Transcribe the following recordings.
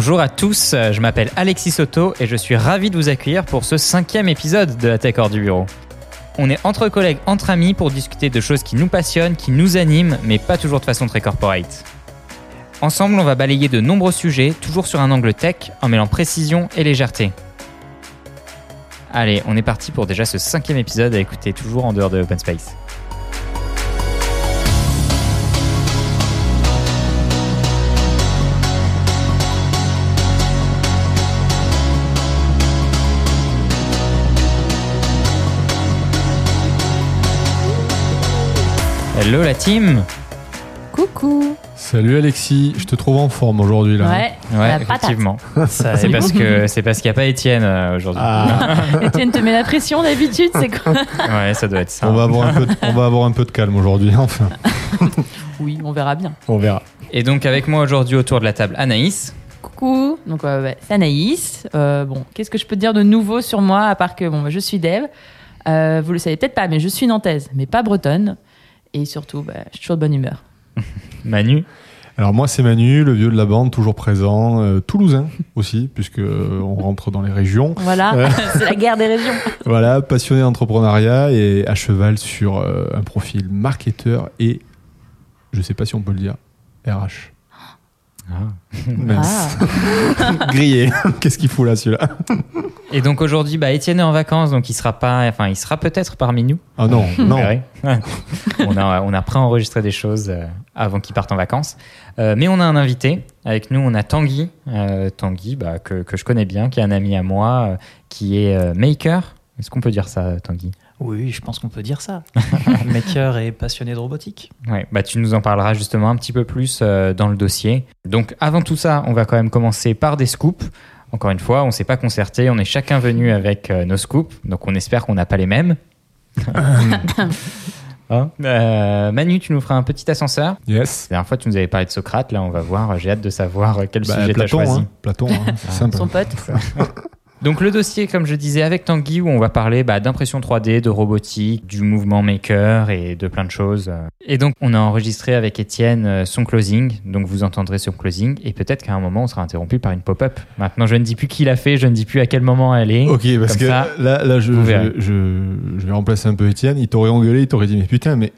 Bonjour à tous, je m'appelle Alexis Soto et je suis ravi de vous accueillir pour ce cinquième épisode de la Tech hors du bureau. On est entre collègues, entre amis pour discuter de choses qui nous passionnent, qui nous animent, mais pas toujours de façon très corporate. Ensemble, on va balayer de nombreux sujets, toujours sur un angle tech, en mêlant précision et légèreté. Allez, on est parti pour déjà ce cinquième épisode à écouter toujours en dehors de Open Space. Hello la team Coucou Salut Alexis, je te trouve en forme aujourd'hui là. Ouais, Ouais, effectivement. C'est parce que c'est parce qu'il n'y a pas Étienne euh, aujourd'hui. Ah, Étienne te met la pression d'habitude, c'est quoi Ouais, ça doit être ça. on, va avoir un peu de, on va avoir un peu de calme aujourd'hui, enfin. Oui, on verra bien. On verra. Et donc avec moi aujourd'hui autour de la table Anaïs. Coucou, donc euh, ouais, c'est Anaïs. Euh, bon, qu'est-ce que je peux te dire de nouveau sur moi, à part que bon, bah, je suis dev. Euh, vous le savez peut-être pas, mais je suis nantaise, mais pas bretonne. Et surtout, bah, je suis toujours de bonne humeur. Manu. Alors moi c'est Manu, le vieux de la bande, toujours présent, euh, toulousain aussi, puisque euh, on rentre dans les régions. Voilà, Ouais. c'est la guerre des régions. Voilà, passionné d'entrepreneuriat et à cheval sur euh, un profil marketeur et, je sais pas si on peut le dire, RH. Mince. Ah. Grillé. Qu'est-ce qu'il fout là celui-là? Et donc aujourd'hui, bah, Étienne est en vacances, donc il sera pas, enfin il sera peut-être parmi nous. Ah non, Vous non. verrez. on a on a préenregistré des choses euh, avant qu'il parte en vacances, Euh, mais on a un invité avec nous. On a Tanguy, euh, Tanguy, bah, que que je connais bien, qui est un ami à moi, euh, qui est euh, maker. Est-ce qu'on peut dire ça, Tanguy? Oui, je pense qu'on peut dire ça. Maker et passionné de robotique. Ouais, bah tu nous en parleras justement un petit peu plus euh, dans le dossier. Donc avant tout ça, on va quand même commencer par des scoops. Encore une fois, on s'est pas concerté, on est chacun venu avec euh, nos scoops, donc on espère qu'on n'a pas les mêmes. Hein Euh, Manu, tu nous feras un petit ascenseur. Yes. La dernière fois, tu nous avais parlé de Socrate, là on va voir, j'ai hâte de savoir euh, quel Bah, sujet tu as Platon, choisi. hein. Platon, hein. c'est simple. Son pote. Donc le dossier, comme je disais, avec Tanguy, où on va parler bah, d'impression 3D, de robotique, du mouvement maker et de plein de choses. Et donc on a enregistré avec Étienne euh, son closing, donc vous entendrez son closing, et peut-être qu'à un moment on sera interrompu par une pop-up. Maintenant je ne dis plus qui l'a fait, je ne dis plus à quel moment elle est. Ok, parce Comme que ça, là, là je, je, je, je vais remplacer un peu Étienne. Il t'aurait engueulé, il t'aurait dit Mais putain, mais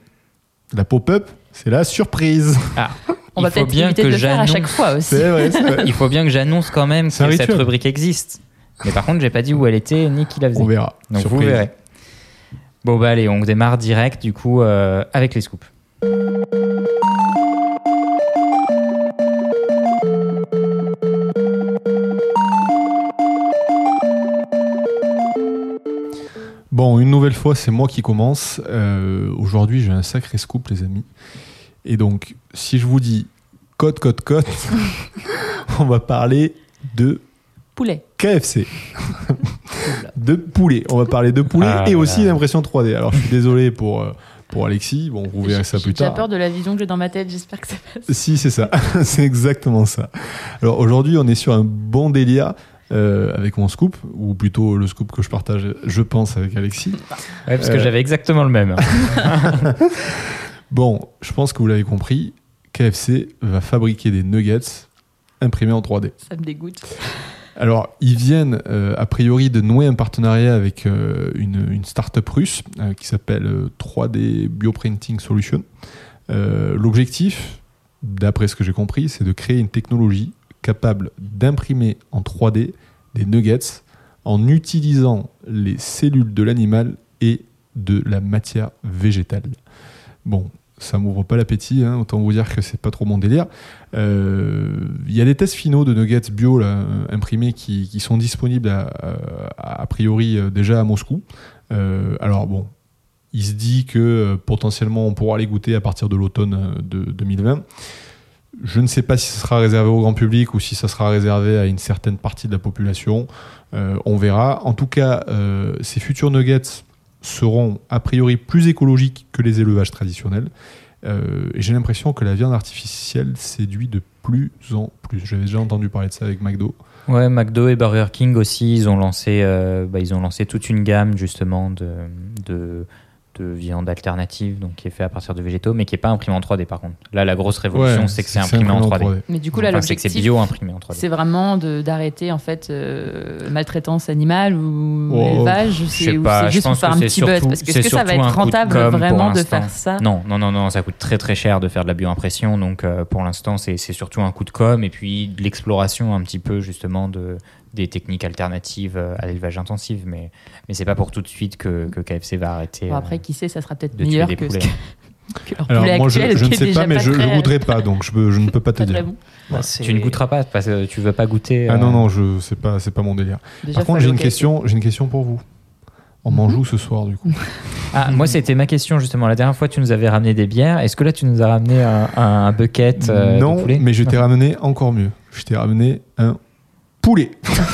la pop-up, c'est la surprise. On Il va faut peut-être éviter que de le faire à j'annonce- chaque fois aussi. C'est vrai, c'est vrai. Il faut bien que j'annonce quand même que cette rubrique existe. Mais par contre, j'ai pas dit où elle était ni qui la faisait. On verra. Donc Surprise. vous verrez. Bon bah allez, on démarre direct du coup euh, avec les scoops. Bon, une nouvelle fois, c'est moi qui commence. Euh, Aujourd'hui, j'ai un sacré scoop, les amis. Et donc, si je vous dis code, code, code, on va parler de Poulet. KFC. de poulet. On va parler de poulet Ah et aussi d'impression 3D. Alors, je suis désolé pour, euh, pour Alexis. Bon, vous verrez ça J'ai plus tard. peur de la vision que j'ai dans ma tête, j'espère que ça passe. Si, c'est ça. c'est exactement ça. Alors aujourd'hui, on est sur un bon délire euh, avec mon scoop, ou plutôt le scoop que je partage, je pense, avec Alexis. Ouais, parce que Euh. j'avais exactement le même. Bon, je pense que vous l'avez compris, KFC va fabriquer des nuggets imprimés en 3D. Ça me dégoûte. Alors, ils viennent euh, a priori de nouer un partenariat avec euh, une, start-up russe euh, qui s'appelle euh, 3D Bioprinting Solution. L'objectif, d'après ce que j'ai compris, c'est de créer une technologie capable d'imprimer en 3D des nuggets en utilisant les cellules de l'animal et de la matière végétale. Bon, ça m'ouvre pas l'appétit, hein, autant vous dire que c'est pas trop mon délire. Euh, Il y a des tests finaux de nuggets bio là, euh, imprimés qui, sont disponibles a priori euh, déjà à Moscou. Alors bon, il se dit que potentiellement on pourra les goûter à partir de l'automne de 2020. Je ne sais pas si ce sera réservé au grand public ou si ça sera réservé à une certaine partie de la population. On verra. En tout cas, ces futurs nuggets seront a priori plus écologiques que les élevages traditionnels. Euh, et j'ai l'impression que la viande artificielle séduit de plus en plus. J'avais déjà entendu parler de ça avec McDo. Ouais, McDo et Burger King aussi, ils ont lancé, euh, bah, ils ont lancé toute une gamme justement de, de de viande alternative, donc qui est fait à partir de végétaux, mais qui est pas imprimé en 3D par contre. Là, la grosse révolution, Ouais, c'est que c'est imprimé en 3D. Mais du coup, là, Enfin, c'est que c'est l'objectif, bio imprimé en 3D. c'est vraiment de- d'arrêter en fait euh, maltraitance animale ou Oh, élevage. je C'est ou juste pour faire un petit buzz. Parce que est-ce que ça va être de rentable vraiment de faire ça Non, non, non, non, ça coûte très très cher de faire de la bioimpression, donc euh, pour l'instant c'est c'est surtout un coup de com et puis de l'exploration un petit peu justement de des techniques alternatives euh, à l'élevage intensif, mais mais c'est pas pour tout de suite que, que KFC va arrêter Bon, euh, après, qui sait, ça sera peut-être meilleur que, ce que, que leur Alors moi je, ne sais pas, mais je, je très- voudrais pas, donc je, ne peux pas te pas dire. bon. Bah, Tu ne goûteras pas parce que tu veux pas goûter. Ah euh, non non, je c'est pas c'est pas mon délire. Déjà, Par contre, j'ai une question, j'ai une question pour vous. On Mhm. mange où ce soir du coup Ah, moi, c'était ma question justement. La dernière fois, tu nous avais ramené des bières. Est-ce que là, tu nous as ramené un, un- un bucket euh, Non, de poulet mais je t'ai ramené encore mieux. Je t'ai ramené un poulet.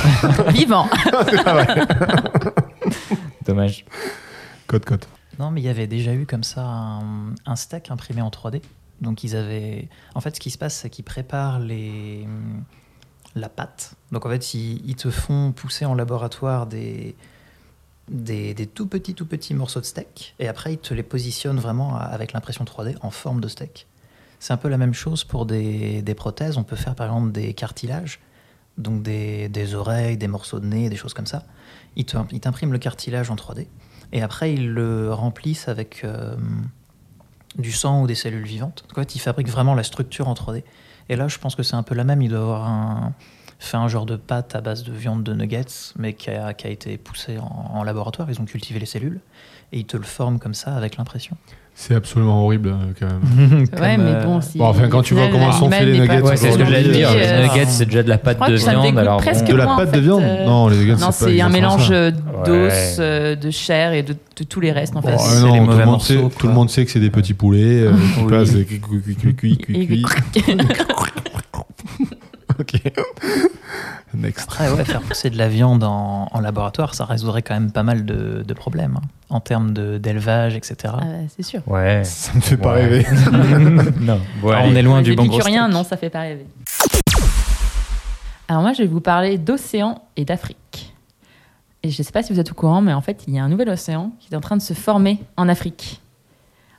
Vivant Dommage. Cote cote. Non, mais il y avait déjà eu comme ça un, un steak imprimé en 3D. Donc ils avaient. En fait, ce qui se passe, c'est qu'ils préparent les la pâte. Donc en fait, ils, ils te font pousser en laboratoire des, des des tout petits tout petits morceaux de steak et après ils te les positionnent vraiment avec l'impression 3D en forme de steak. C'est un peu la même chose pour des, des prothèses. On peut faire par exemple des cartilages, donc des, des oreilles, des morceaux de nez, des choses comme ça. Ils t'impriment le cartilage en 3D et après ils le remplissent avec euh, du sang ou des cellules vivantes. En fait, ils fabriquent vraiment la structure en 3D. Et là, je pense que c'est un peu la même. Il doit avoir un, fait un genre de pâte à base de viande de nuggets, mais qui a, qui a été poussé en, en laboratoire. Ils ont cultivé les cellules et ils te le forment comme ça avec l'impression. C'est absolument horrible euh, quand même. Ouais, Comme, mais euh, bon, si. Bon, enfin, quand tu vois comment sont faits les nuggets, Ouais, c'est ce que j'allais dire. Les euh, nuggets, c'est déjà de la pâte de viande. Alors presque bon, De la moi, en pâte de fait, viande euh, Non, les nuggets, Non, c'est pas c'est un mélange euh, d'os, Ouais. euh, de chair et de, de tous les restes en Bon, fait. Bah, euh, non, les tout, mauvais le monde morceaux, sait, tout le monde sait que c'est des petits poulets. euh, qui passent, euh, cuit, cuit, Next. Après, ouais, faire pousser de la viande en, en laboratoire, ça résoudrait quand même pas mal de, de problèmes hein, en termes d'élevage, etc. Ah, c'est sûr. Ouais. Ça me fait pas rêver. non. Bon, Ah, on est loin du bon gros steak. non, ça fait pas rêver. Alors moi, je vais vous parler d'océan et d'Afrique. Et je ne sais pas si vous êtes au courant, mais en fait, il y a un nouvel océan qui est en train de se former en Afrique.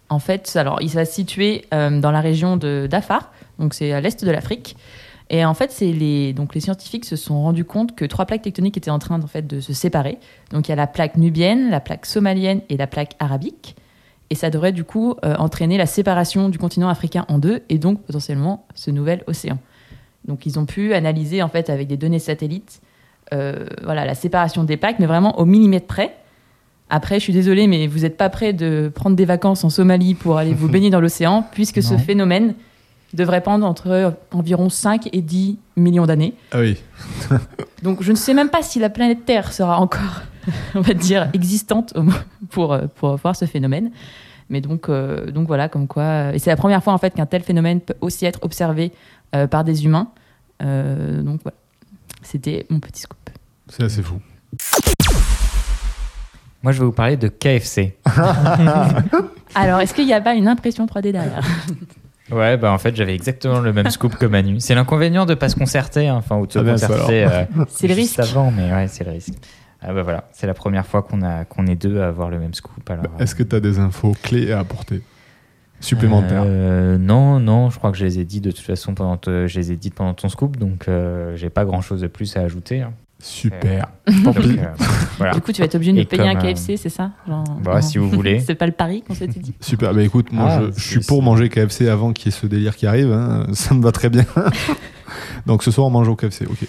En fait, alors, il va se situer euh, dans la région de d'Afar, donc c'est à l'est de l'Afrique. Et en fait, c'est les donc les scientifiques se sont rendus compte que trois plaques tectoniques étaient en train en fait de se séparer. Donc il y a la plaque nubienne, la plaque somalienne et la plaque arabique. Et ça devrait du coup euh, entraîner la séparation du continent africain en deux et donc potentiellement ce nouvel océan. Donc ils ont pu analyser en fait avec des données satellites euh, voilà, la séparation des plaques, mais vraiment au millimètre près. Après, je suis désolée, mais vous n'êtes pas prêt de prendre des vacances en Somalie pour aller vous baigner dans l'océan, puisque ce phénomène devrait prendre entre environ 5 et 10 millions d'années. Ah oui. Donc je ne sais même pas si la planète Terre sera encore, on va dire, existante au moins pour, euh, pour voir ce phénomène. Mais donc, euh, donc voilà, comme quoi. Et c'est la première fois en fait qu'un tel phénomène peut aussi être observé euh, par des humains. Euh, donc voilà, c'était mon petit scoop. C'est assez fou. Moi, je vais vous parler de KFC. Alors, est-ce qu'il n'y a pas une impression 3D derrière? Ouais, bah en fait, j'avais exactement le même scoop que Manu. C'est l'inconvénient de pas se concerter, hein, enfin, ou de se Ah ben, concerter euh, C'est le juste risque. avant, mais ouais, c'est le risque. Ah bah voilà, c'est la première fois qu'on a qu'on est deux à avoir le même scoop. Alors, Est-ce que tu as des infos clés à apporter Supplémentaires Euh, Non, non, je crois que je les ai dit de toute façon pendant, te- je les ai dites pendant ton scoop, donc euh, j'ai pas grand chose de plus à ajouter. hein. Super. Euh, voilà. Du coup, tu vas être obligé de Et payer un comme, euh, KFC, c'est ça Genre, Bah, non. si vous voulez. c'est pas le pari qu'on s'était dit. Super. Bah écoute, moi Ah, je, je c'est- suis pour c'est- manger KFC avant qu'il y ait ce délire qui arrive. hein. Ça me va très bien. Donc ce soir on mange au KFC. Ok.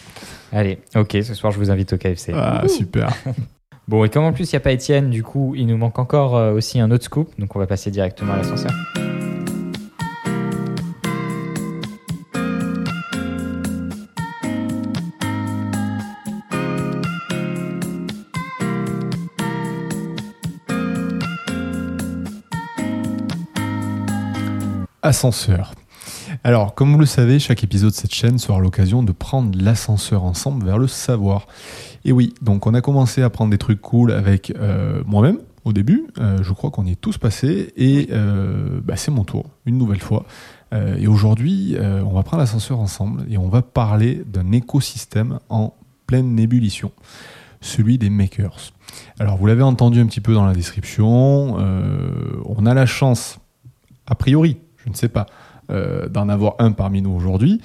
Allez, ok, ce soir je vous invite au KFC. Ah super. Bon, et comme en plus il n'y a pas Étienne, du coup il nous manque encore euh, aussi un autre scoop, donc on va passer directement à l'ascenseur. Ascenseur. Alors, comme vous le savez, chaque épisode de cette chaîne sera l'occasion de prendre l'ascenseur ensemble vers le savoir. Et oui, donc on a commencé à prendre des trucs cool avec euh, moi-même au début. Euh, je crois qu'on y est tous passés. Et euh, bah, c'est mon tour, une nouvelle fois. Et aujourd'hui, on va prendre l'ascenseur ensemble et on va parler d'un écosystème en pleine ébullition, celui des makers. Alors, vous l'avez entendu un petit peu dans la description, on a la chance, a priori, je ne sais pas, euh, d'en avoir un parmi nous aujourd'hui.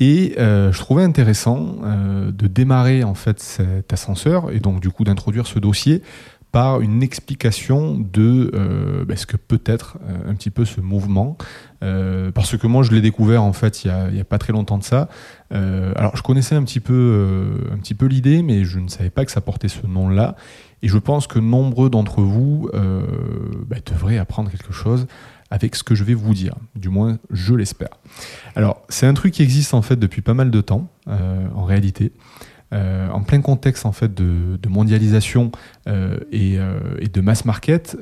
Et euh, je trouvais intéressant euh, de démarrer en fait cet ascenseur et donc du coup d'introduire ce dossier par une explication de bah, ce que peut être un petit peu ce mouvement. Parce que moi, je l'ai découvert en fait il y a, pas très longtemps de ça. Alors, je connaissais un petit peu, peu l'idée, mais je ne savais pas que ça portait ce nom-là. Et je pense que nombreux d'entre vous bah, devraient apprendre quelque chose avec ce que je vais vous dire. Du moins, je l'espère. Alors, c'est un truc qui existe en fait depuis pas mal de temps, euh, en réalité. Euh, en plein contexte en fait de, mondialisation euh, et, de mass market,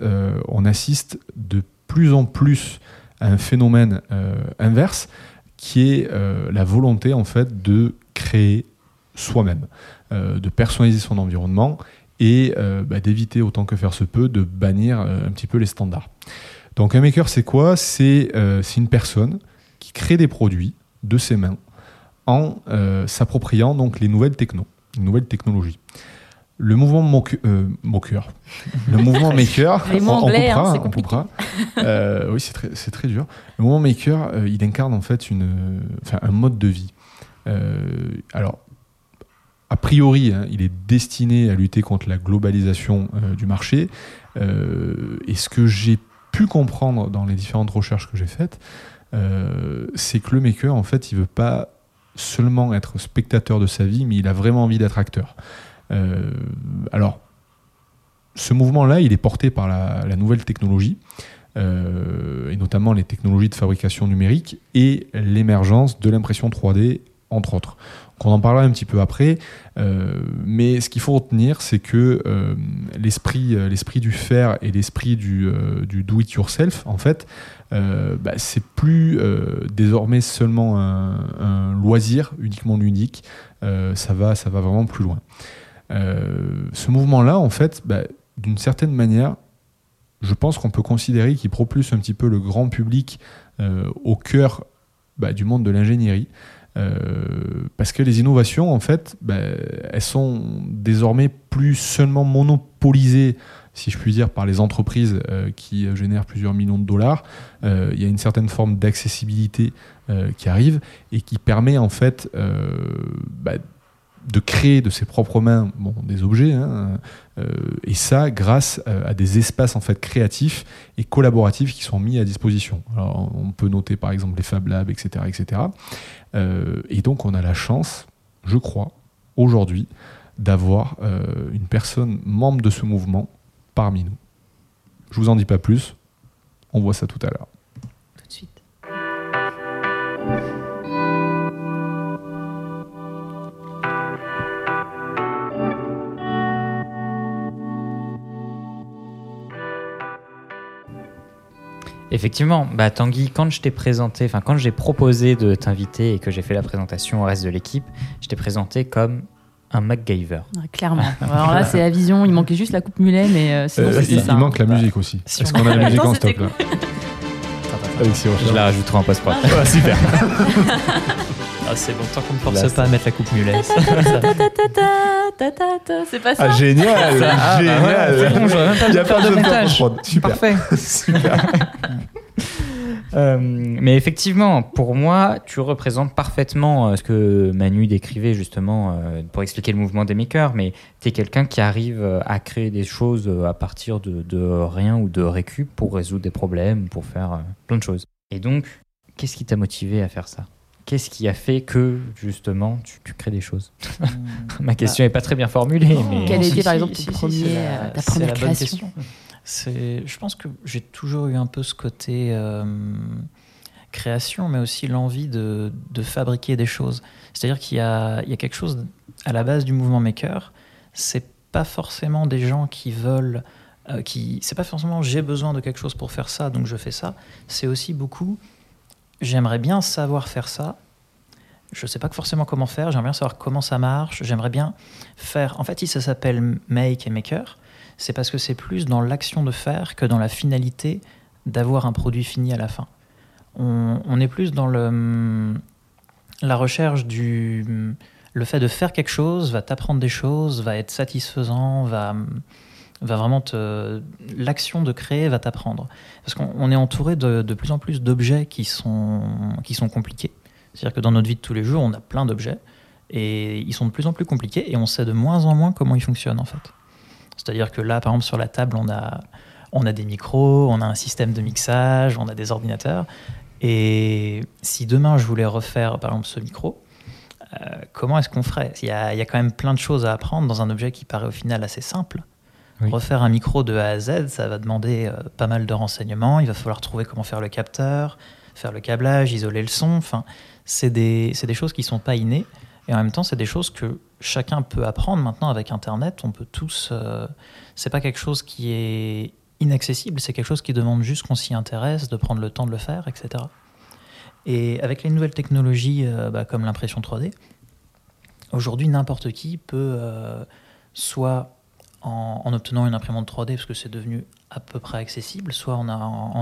on assiste de plus en plus à un phénomène inverse qui est la volonté en fait de créer soi-même, de personnaliser son environnement et bah, d'éviter autant que faire se peut de bannir un petit peu les standards. Donc un maker c'est quoi? C'est euh, une personne qui crée des produits de ses mains en euh, s'appropriant donc les nouvelles techno, les nouvelles technologies. Le mouvement euh, moqueur, le mouvement maker, Les mots on- on anglais, hein, coupera, c'est on coupera. Euh, oui, c'est très, c'est très dur. Le mouvement maker, il incarne en fait une, enfin, un mode de vie. Alors, a priori, hein, il est destiné à lutter contre la globalisation euh, du marché. Euh, et ce que j'ai pu comprendre dans les différentes recherches que j'ai faites, euh, c'est que le maker, en fait, il veut pas seulement être spectateur de sa vie, mais il a vraiment envie d'être acteur. Euh, alors, ce mouvement-là, il est porté par la, nouvelle technologie, euh, et notamment les technologies de fabrication numérique et l'émergence de l'impression 3D, entre autres. Donc, on en parlera un petit peu après, euh, mais ce qu'il faut retenir, c'est que euh, l'esprit, euh, l'esprit du faire et l'esprit du, euh, du do-it-yourself, en fait, bah, c'est plus désormais seulement un, loisir uniquement ludique. Euh, ça va, ça va vraiment plus loin. Ce mouvement-là, en fait, bah, d'une certaine manière, je pense qu'on peut considérer qu'il propulse un petit peu le grand public au cœur bah, du monde de l'ingénierie. Euh, parce que les innovations, en fait, bah, elles sont désormais plus seulement monopolisées, si je puis dire, par les entreprises euh, qui euh, génèrent plusieurs millions de dollars. Il y a une certaine forme d'accessibilité qui arrive et qui permet en fait bah, de créer de ses propres mains des objets, hein, euh, et ça grâce euh, à des espaces en fait créatifs et collaboratifs qui sont mis à disposition. Alors, on peut noter par exemple les Fab Labs, etc., etc. Euh, et donc on a la chance, je crois, aujourd'hui, d'avoir une personne membre de ce mouvement parmi nous. Je vous en dis pas plus. On voit ça tout à l'heure. Effectivement, bah Tanguy, quand je t'ai présenté, enfin quand j'ai proposé de t'inviter et que j'ai fait la présentation au reste de l'équipe, je t'ai présenté comme un MacGyver. Clairement. Alors là, c'est la vision. Il manquait juste la coupe mulet, mais euh, sinon, Euh, il, ça. il manque la musique aussi. Si Est-ce on- qu'on a la musique en stop là. Je la rajouterai en post-prod. Ah, super. Ah, c'est bon, tant qu'on ne Là, force c'est- pas à mettre la coupe mulet. ça- Ta, ta, ta, ta, ta. C'est pas ça Ah, génial, Ah, bah génial. voilà, c'est bon, j'aurais même pas Il y a besoin de faire de montage. Super. Parfait. Super. Euh, mais effectivement, pour moi, tu représentes parfaitement euh, ce que Manu décrivait justement euh, pour expliquer le mouvement des makers. Mais tu es quelqu'un qui arrive à créer des choses à partir de, de rien ou de récup pour résoudre des problèmes, pour faire plein de choses. Et donc, qu'est-ce qui t'a motivé à faire ça? Qu'est-ce qui a fait que justement tu, tu crées des choses Ma question n'est pas très bien formulée, Non, mais Quel si, était, par exemple, si, ton si, premier, c'est euh, ta première la bonne création. C'est, je pense que j'ai toujours eu un peu ce côté euh, création, mais aussi l'envie de, de fabriquer des choses. C'est-à-dire qu'il y a, il y a quelque chose à la base du mouvement maker. C'est pas forcément des gens qui veulent, euh, qui, c'est pas forcément j'ai besoin de quelque chose pour faire ça, donc je fais ça. C'est aussi beaucoup j'aimerais bien savoir faire ça. Je sais pas forcément comment faire. J'aimerais bien savoir comment ça marche. J'aimerais bien faire. En fait, si ça s'appelle make et maker, c'est parce que c'est plus dans l'action de faire que dans la finalité d'avoir un produit fini à la fin. On, on est plus dans le, la recherche du, le fait de faire quelque chose va t'apprendre des choses, va être satisfaisant, va, va vraiment. L'action de créer va t'apprendre. Parce qu'on on est entouré de, de plus en plus d'objets qui sont, qui sont compliqués. C'est-à-dire que dans notre vie de tous les jours, on a plein d'objets et ils sont de plus en plus compliqués et on sait de moins en moins comment ils fonctionnent en fait. C'est-à-dire que là, par exemple, sur la table, on a, on a des micros, on a un système de mixage, on a des ordinateurs. Et si demain je voulais refaire, par exemple, ce micro, euh, comment est-ce qu'on ferait? Il y, a, il y a quand même plein de choses à apprendre dans un objet qui paraît au final assez simple. Oui. Refaire un micro de A à Z, ça va demander euh, pas mal de renseignements. Il va falloir trouver comment faire le capteur, faire le câblage, isoler le son. Enfin, c'est des, des choses qui sont pas innées. Et en même temps, c'est des choses que chacun peut apprendre maintenant avec Internet. On peut tous. Euh, c'est pas quelque chose qui est inaccessible, c'est quelque chose qui demande juste qu'on s'y intéresse, de prendre le temps de le faire, etc. Et avec les nouvelles technologies euh, bah, comme l'impression 3D, aujourd'hui n'importe qui peut euh, soit en, en obtenant une imprimante 3D parce que c'est devenu à peu près accessible, soit en,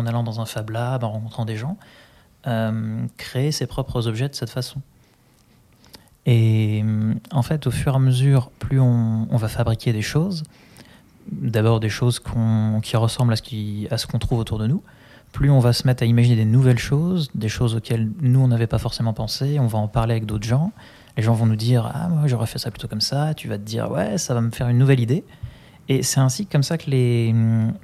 allant dans un Fab Lab, en rencontrant des gens, euh, créer ses propres objets de cette façon. Et euh, en fait, au fur et à mesure, plus on, va fabriquer des choses, d'abord des choses qui ressemblent à ce qui- à ce qu'on trouve autour de nous, plus on va se mettre à imaginer des nouvelles choses, des choses auxquelles nous, on n'avait pas forcément pensé, on va en parler avec d'autres gens, les gens vont nous dire « Ah, moi, j'aurais fait ça plutôt comme ça », tu vas te dire « Ouais, ça va me faire une nouvelle idée ». Et c'est ainsi comme ça que les,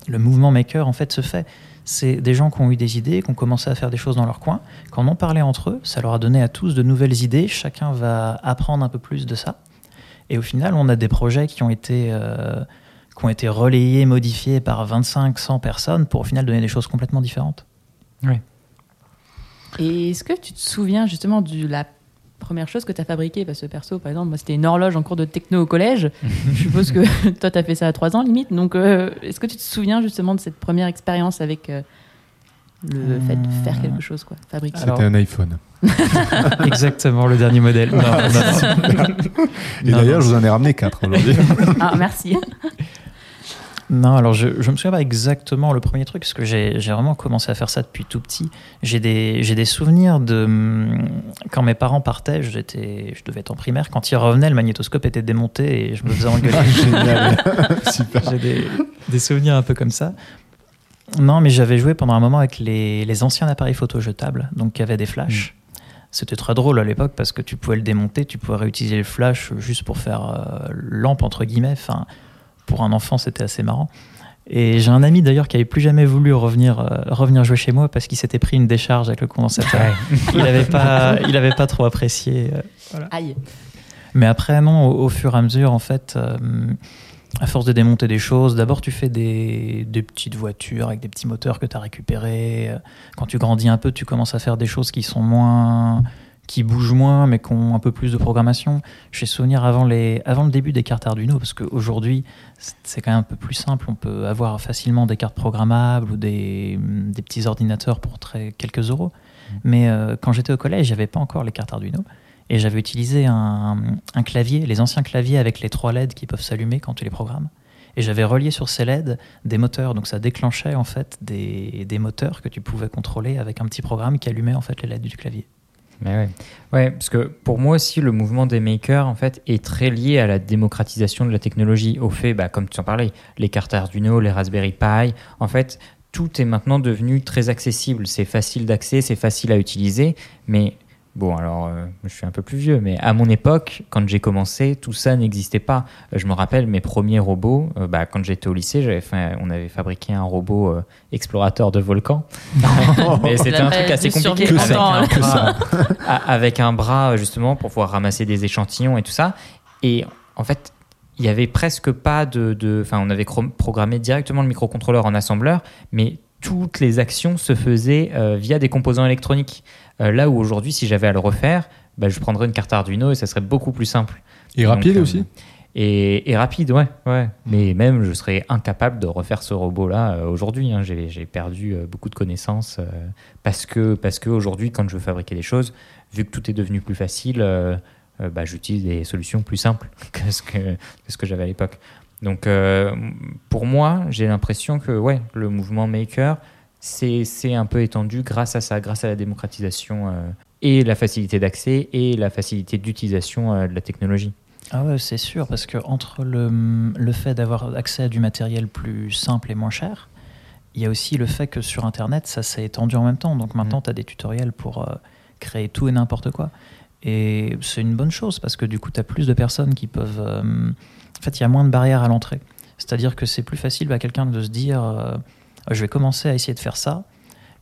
le mouvement maker, en fait, se fait. C'est des gens qui ont eu des idées, qui ont commencé à faire des choses dans leur coin, qui en ont parlé entre eux, ça leur a donné à tous de nouvelles idées, chacun va apprendre un peu plus de ça. Et au final, on a des projets qui ont été, euh, qui ont été relayés, modifiés par 25-100 personnes pour au final donner des choses complètement différentes. Et est-ce que tu te souviens justement de la première chose que tu as fabriquée Parce que perso, par exemple, moi, c'était une horloge en cours de techno au collège. Je suppose que toi, tu as fait ça à 3 ans limite. Donc, euh, est-ce que tu te souviens justement de cette première expérience avec euh, le fait de faire quelque chose, quoi Fabriquer? Alors- C'était un iPhone. Exactement, le dernier modèle. Non, non, non. Et d'ailleurs, je vous en ai ramené quatre aujourd'hui. Ah, merci. Non, alors je, je me souviens pas exactement le premier truc, parce que j'ai vraiment commencé à faire ça depuis tout petit. J'ai des, des souvenirs de hum, quand mes parents partaient, j'étais, je devais être en primaire, quand ils revenaient, le magnétoscope était démonté et je me faisais engueuler. Génial. Super. J'ai des, des souvenirs un peu comme ça. Non, mais j'avais joué pendant un moment avec les, les anciens appareils photo jetables, donc qui avaient des flashs. C'était très drôle à l'époque parce que tu pouvais le démonter, tu pouvais réutiliser le flash juste pour faire euh, lampe entre guillemets. Enfin, pour un enfant, c'était assez marrant. Et j'ai un ami d'ailleurs qui avait plus jamais voulu revenir, euh, revenir jouer chez moi parce qu'il s'était pris une décharge avec le condensateur. il n'avait pas, il avait pas trop apprécié. euh, Aïe. mais après, non, au, au fur et à mesure, en fait, euh, à force de démonter des choses, d'abord tu fais des, des petites voitures avec des petits moteurs que tu as récupérés. Quand tu grandis un peu, tu commences à faire des choses qui sont moins qui bougent moins mais qui ont un peu plus de programmation. J'ai souvenir avant, les, avant le début des cartes Arduino, parce qu'aujourd'hui c'est- quand même un peu plus simple, on peut avoir facilement des cartes programmables ou des, des petits ordinateurs pour très, quelques euros. Mais euh, quand j'étais au collège, j'avais pas encore les cartes Arduino. Et j'avais utilisé un, un clavier, les anciens claviers avec les trois LED qui peuvent s'allumer quand tu les programmes. Et j'avais relié sur ces LED des moteurs, donc ça déclenchait en fait des, des moteurs que tu pouvais contrôler avec un petit programme qui allumait en fait les LED du clavier. Mais ouais. parce que pour moi aussi, le mouvement des makers en fait est très lié à la démocratisation de la technologie, au fait, bah, comme tu en parlais, les cartes Arduino, les Raspberry Pi, en fait, tout est maintenant devenu très accessible. C'est facile d'accès, c'est facile à utiliser, mais bon, alors, euh, je suis un peu plus vieux, mais à mon époque, quand j'ai commencé, tout ça n'existait pas. Euh, Je me rappelle mes premiers robots. euh, bah, quand j'étais au lycée, j'avais fait, on avait fabriqué un robot euh, explorateur de volcan. mais c'était un truc assez compliqué. survivre avec longtemps, un bras- a- avec un bras justement pour pouvoir ramasser des échantillons et tout ça. Et en fait, il y avait presque pas de, enfin, on avait programmé directement le microcontrôleur en assembleur, mais toutes les actions se faisaient euh, via des composants électroniques. Euh, là où aujourd'hui, si j'avais à le refaire, bah, je prendrais une carte Arduino et ça serait beaucoup plus simple. Et rapide euh, aussi Et, et rapide, ouais, ouais. Mais même, je serais incapable de refaire ce robot-là euh, aujourd'hui. hein. J'ai perdu beaucoup de connaissances parce que, parce que aujourd'hui, quand je veux fabriquer des choses, vu que tout est devenu plus facile, bah, j'utilise des solutions plus simples que ce que, que, ce que j'avais à l'époque. Donc, euh, pour moi, j'ai l'impression que ouais, le mouvement maker, c'est un peu étendu grâce à ça, grâce à la démocratisation. euh, et la facilité d'accès et la facilité d'utilisation euh, de la technologie. Ah ouais, c'est sûr, parce que entre le, le fait d'avoir accès à du matériel plus simple et moins cher, il y a aussi le fait que sur Internet, ça s'est étendu en même temps. Donc maintenant, Mm. tu as des tutoriels pour euh, créer tout et n'importe quoi. Et c'est une bonne chose, parce que du coup, tu as plus de personnes qui peuvent... euh, en fait, il y a moins de barrières à l'entrée. C'est-à-dire que c'est plus facile à quelqu'un de se dire, euh, je vais commencer à essayer de faire ça.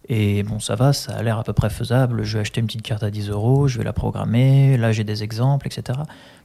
Et bon, ça va, ça a l'air à peu près faisable. Je vais acheter une petite carte à 10 euros, je vais la programmer. Là, j'ai des exemples, etc.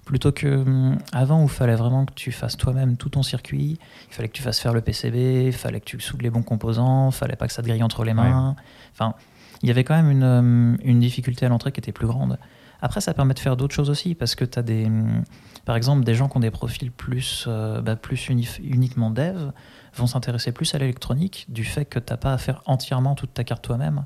Plutôt que hum, avant où il fallait vraiment que tu fasses toi-même tout ton circuit, il fallait que tu fasses faire le PCB, il fallait que tu soudes les bons composants, il fallait pas que ça te grille entre les mains. Enfin, il y avait quand même une, hum, une difficulté à l'entrée qui était plus grande. Après, ça permet de faire d'autres choses aussi, parce que tu as des, hum, par exemple, des gens qui ont des profils plus, euh, bah, plus uniquement dev vont s'intéresser plus à l'électronique du fait que tu n'as pas à faire entièrement toute ta carte toi-même.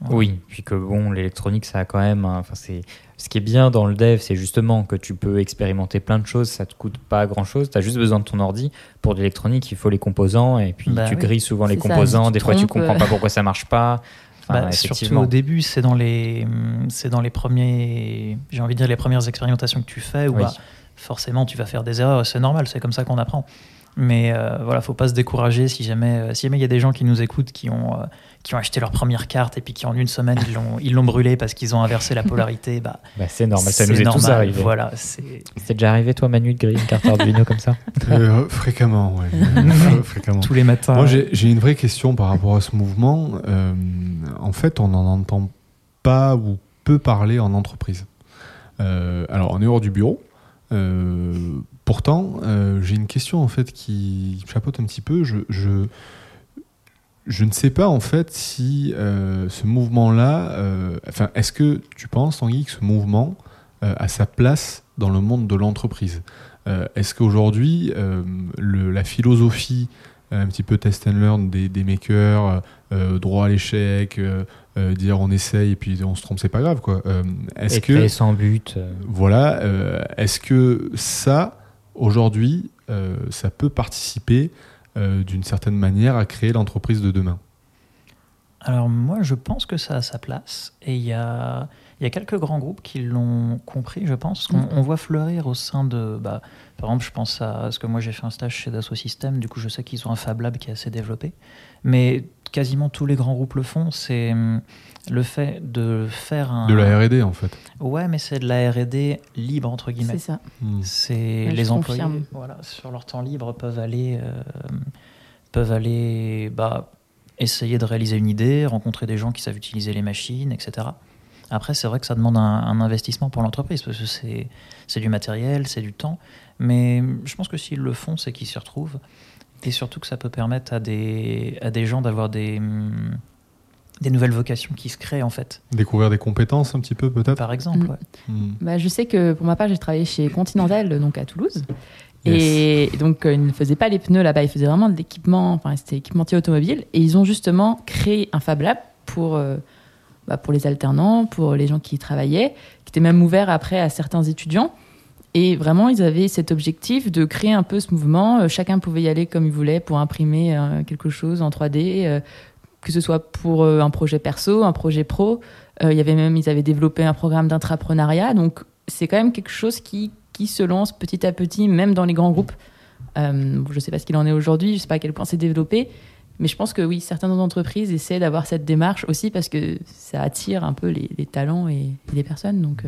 Voilà. Oui, puis que bon, l'électronique, ça a quand même. Enfin, c'est ce qui est bien dans le dev, c'est justement que tu peux expérimenter plein de choses, ça te coûte pas grand chose. Tu as juste besoin de ton ordi. Pour de l'électronique, il faut les composants et puis Bah tu oui. grilles souvent les ça, composants. Des fois, tu comprends euh. pas pourquoi ça marche pas. Enfin, Bah, surtout au début, c'est dans les, c'est dans les premiers, j'ai envie de dire les premières expérimentations que tu fais où Oui. bah, forcément tu vas faire des erreurs, c'est normal, c'est comme ça qu'on apprend. Mais euh, voilà, faut pas se décourager si jamais, euh, si jamais il y a des gens qui nous écoutent qui ont, euh, qui ont acheté leur première carte et puis qui en une semaine ils l'ont, ils l'ont brûlée parce qu'ils ont inversé la polarité. Bah, Bah, c'est normal, ça c'est nous est tous normal, arrivé. Voilà, c'est C'est déjà arrivé, toi, Manu, de griller une carte Arduino comme ça Euh, fréquemment, ouais. Fr- fréquemment. tous les matins. Moi, j'ai j'ai une vraie question par rapport à ce mouvement. Euh, en fait, on n'en entend pas ou peu parler en entreprise. Euh, alors, on est hors du bureau. Euh, pourtant, euh, j'ai une question en fait qui chapeaute un petit peu. Je, je, je ne sais pas en fait si euh, ce mouvement-là, euh, enfin, est-ce que tu penses, Tanguy, que ce mouvement a sa place dans le monde de l'entreprise? Est-ce qu'aujourd'hui, le- la philosophie un petit peu test and learn des, des makers, droit à l'échec, euh, dire on essaye et puis on se trompe, c'est pas grave quoi. Euh, est-ce que sans but. voilà, euh, est-ce que ça aujourd'hui, euh, ça peut participer euh, d'une certaine manière à créer l'entreprise de demain Alors moi, je pense que ça a sa place. Et il y a, quelques grands groupes qui l'ont compris, je pense. On, on voit fleurir au sein de... Bah, par exemple, je pense à ce que moi j'ai fait un stage chez Dassault Systèmes. Du coup, je sais qu'ils ont un Fab Lab qui est assez développé. Mais quasiment tous les grands groupes le font. C'est hum, le fait de faire un... De la R&D en fait. Ouais, mais c'est de la R&D libre, entre guillemets. C'est ça. Hmm. C'est les employés, confirme. voilà, sur leur temps libre, peuvent aller, euh, peuvent aller, bah, essayer de réaliser une idée, rencontrer des gens qui savent utiliser les machines, etc. Après, c'est vrai que ça demande un, un investissement pour l'entreprise parce que c'est c'est du matériel, c'est du temps. Mais je pense que s'ils le font, c'est qu'ils s'y retrouvent. Et surtout que ça peut permettre à des, à des gens d'avoir des, hum, des nouvelles vocations qui se créent, en fait. Découvrir des compétences un petit peu peut-être Par exemple, Mm. ouais. Hmm. Bah, je sais que pour ma part, j'ai travaillé chez Continental, donc à Toulouse. Yes. Et donc, euh, ils ne faisaient pas les pneus là-bas, ils faisaient vraiment de l'équipement, enfin, c'était équipementier automobile. Et ils ont justement créé un Fab Lab pour, euh, bah, pour les alternants, pour les gens qui y travaillaient, qui était même ouvert après à certains étudiants. Et vraiment, ils avaient cet objectif de créer un peu ce mouvement. Euh, Chacun pouvait y aller comme il voulait pour imprimer euh, quelque chose en 3D, euh, que ce soit pour un projet perso, un projet pro. Il y avait même, ils avaient développé un programme d'intrapreneuriat. Donc, c'est quand même quelque chose qui, qui se lance petit à petit, même dans les grands groupes. Je ne sais pas ce qu'il en est aujourd'hui, je ne sais pas à quel point c'est développé. Mais je pense que oui, certaines entreprises essaient d'avoir cette démarche aussi parce que ça attire un peu les, talents et, les personnes. Donc,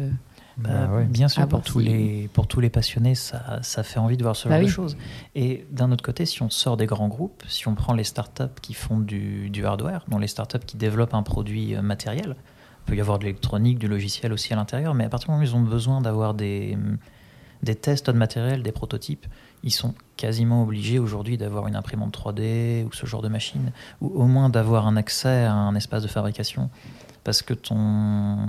Bah, Bah ouais. Bien sûr, À pour tous, les, pour tous les passionnés, ça, ça fait envie de voir ce Bah genre de oui. choses. Et d'un autre côté, si on sort des grands groupes, si on prend les startups qui font du, du hardware, dont les startups qui développent un produit euh, matériel, il peut y avoir de l'électronique, du logiciel aussi à l'intérieur, mais à partir du moment où ils ont besoin d'avoir des, des tests de matériel, des prototypes, ils sont quasiment obligés aujourd'hui d'avoir une imprimante 3D ou ce genre de machine, ou au moins d'avoir un accès à un espace de fabrication. Parce que ton,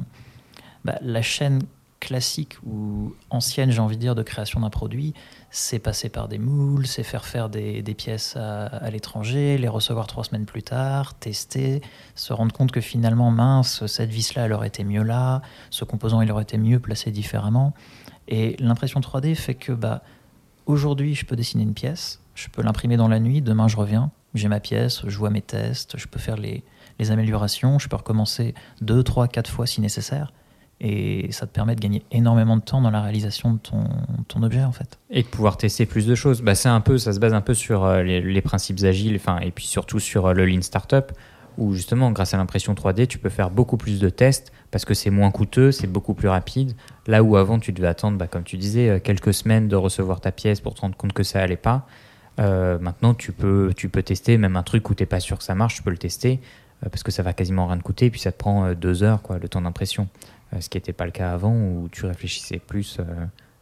bah, la chaîne classique ou ancienne, j'ai envie de dire, de création d'un produit, c'est passer par des moules, c'est faire faire des, pièces à, à l'étranger, les recevoir trois semaines plus tard, tester, se rendre compte que finalement, mince, cette vis-là, elle aurait été mieux là, ce composant, il aurait été mieux placé différemment. Et l'impression 3D fait que bah, aujourd'hui, je peux dessiner une pièce, je peux l'imprimer dans la nuit, demain, je reviens, j'ai ma pièce, je vois mes tests, je peux faire les, les améliorations, je peux recommencer deux, trois, quatre fois si nécessaire. Et ça te permet de gagner énormément de temps dans la réalisation de ton, objet en fait. Et de pouvoir tester plus de choses. Bah, un peu, ça se base un peu sur euh, les, principes agiles, enfin, et puis surtout sur euh, le Lean Startup, où justement, grâce à l'impression 3D, tu peux faire beaucoup plus de tests parce que c'est moins coûteux, c'est beaucoup plus rapide. Là où avant, tu devais attendre, bah, comme tu disais, euh, quelques semaines de recevoir ta pièce pour te rendre compte que ça allait pas. Maintenant, tu peux, tu peux tester même un truc où tu n'es pas sûr que ça marche, tu peux le tester parce que ça va quasiment rien te coûter et puis ça te prend deux heures, quoi, le temps d'impression. Euh, ce qui n'était pas le cas avant où tu réfléchissais plus euh,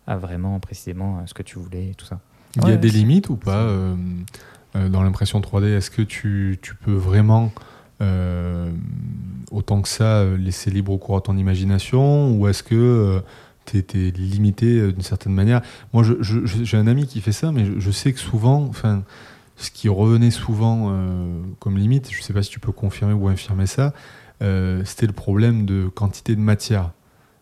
à vraiment précisément à ce que tu voulais et tout ça. Il y a Ouais, des limites ou pas euh, euh, dans l'impression 3D Est-ce que tu, tu peux vraiment, euh, autant que ça, euh, laisser libre cours à ton imagination? Ou est-ce que tu es, limité euh, d'une certaine manière? Moi, j'ai un ami qui fait ça, mais je, je sais que souvent, enfin, ce qui revenait souvent euh, comme limite, je ne sais pas si tu peux confirmer ou infirmer ça, euh, c'était le problème de quantité de matière.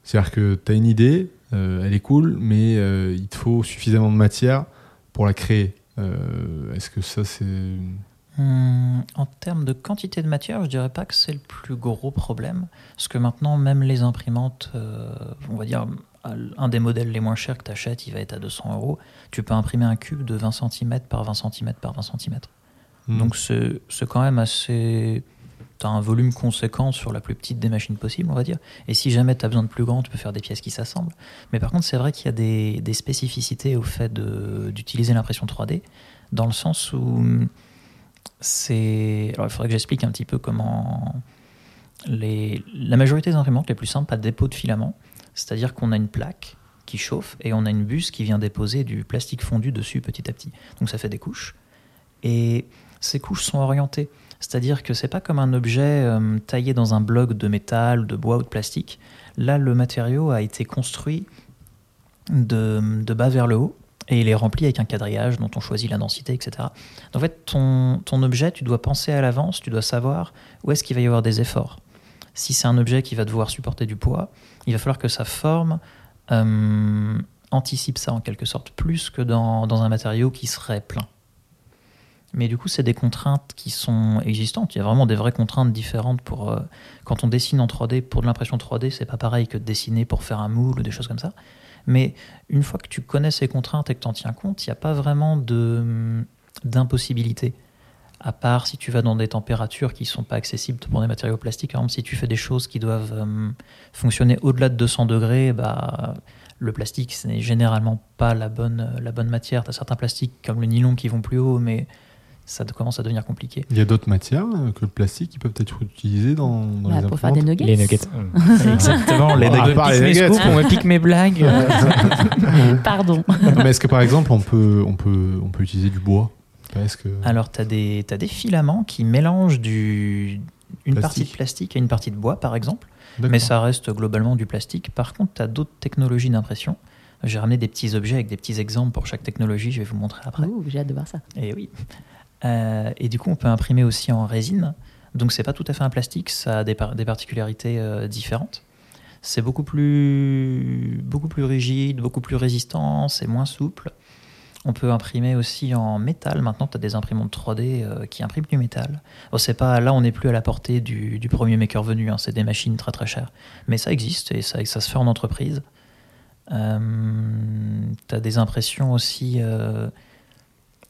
C'est-à-dire que tu as une idée, euh, elle est cool, mais euh, il te faut suffisamment de matière pour la créer. Est-ce que ça, c'est. Hum, en termes de quantité de matière, je dirais pas que c'est le plus gros problème. Parce que maintenant, même les imprimantes, on va dire, un des modèles les moins chers que tu achètes, il va être à 200 euros. Tu peux imprimer un cube de 20 cm par 20 cm par 20 cm. Hmm. Donc c'est c'est quand même assez... Tu un volume conséquent sur la plus petite des machines possibles, on va dire. Et si jamais tu as besoin de plus grand, tu peux faire des pièces qui s'assemblent. Mais par contre, c'est vrai qu'il y a des, spécificités au fait d'utiliser l'impression 3D, dans le sens où c'est... Alors il faudrait que j'explique un petit peu comment... Les... La majorité des imprimantes les plus simples, de dépôt de filament. C'est-à-dire qu'on a une plaque qui chauffe et on a une buse qui vient déposer du plastique fondu dessus petit à petit. Donc ça fait des couches. Et ces couches sont orientées. C'est-à-dire que c'est pas comme un objet euh, taillé dans un bloc de métal, de bois ou de plastique. Là, le matériau a été construit de, bas vers le haut et il est rempli avec un quadrillage dont on choisit la densité, etc. En fait, ton, ton objet, tu dois penser à l'avance, tu dois savoir où est-ce qu'il va y avoir des efforts. Si c'est un objet qui va devoir supporter du poids, il va falloir que sa forme euh, anticipe ça en quelque sorte, plus que dans, dans un matériau qui serait plein. Mais du coup, c'est des contraintes qui sont existantes. Il y a vraiment des vraies contraintes différentes pour euh, quand on dessine en 3D. Pour de l'impression 3D, c'est pas pareil que de dessiner pour faire un moule ou des choses comme ça. Mais une fois que tu connais ces contraintes et que tu en tiens compte, il n'y a pas vraiment de d'impossibilité. À part si tu vas dans des températures qui sont pas accessibles pour des matériaux plastiques. Par exemple, si tu fais des choses qui doivent euh, fonctionner au-delà de 200 degrés, bah, le plastique, ce n'est généralement pas la bonne, la bonne matière. Tu as certains plastiques comme le nylon qui vont plus haut, mais ça commence à devenir compliqué. Il y a d'autres matières euh, que le plastique qui peuvent être utilisées dans, dans Bah, les pour faire des nuggets. Les nuggets. Exactement, les nuggets. les on me pique mes blagues. Pardon. Mais est-ce que par exemple, on peut, on peut, on peut utiliser du bois? Est-ce que... Alors, tu as, des t'as des filaments qui mélangent du, une Plastique. partie de plastique et une partie de bois, par exemple. Mais ça reste globalement du plastique. Par contre, tu as d'autres technologies d'impression. J'ai ramené des petits objets avec des petits exemples pour chaque technologie. Je vais vous montrer après. Ouh, J'ai hâte de voir ça. Et oui. Euh, et du coup, on peut imprimer aussi en résine. Donc, c'est pas tout à fait un plastique, ça a des, par- des particularités euh, différentes. C'est beaucoup plus, beaucoup plus rigide, beaucoup plus résistant, c'est moins souple. On peut imprimer aussi en métal. Maintenant, tu as des imprimantes 3D euh, qui impriment du métal. Pas, là, on n'est plus à la portée du, du premier maker venu. hein, c'est des machines très très chères. Mais ça existe et ça, ça se fait en entreprise. Tu as des impressions aussi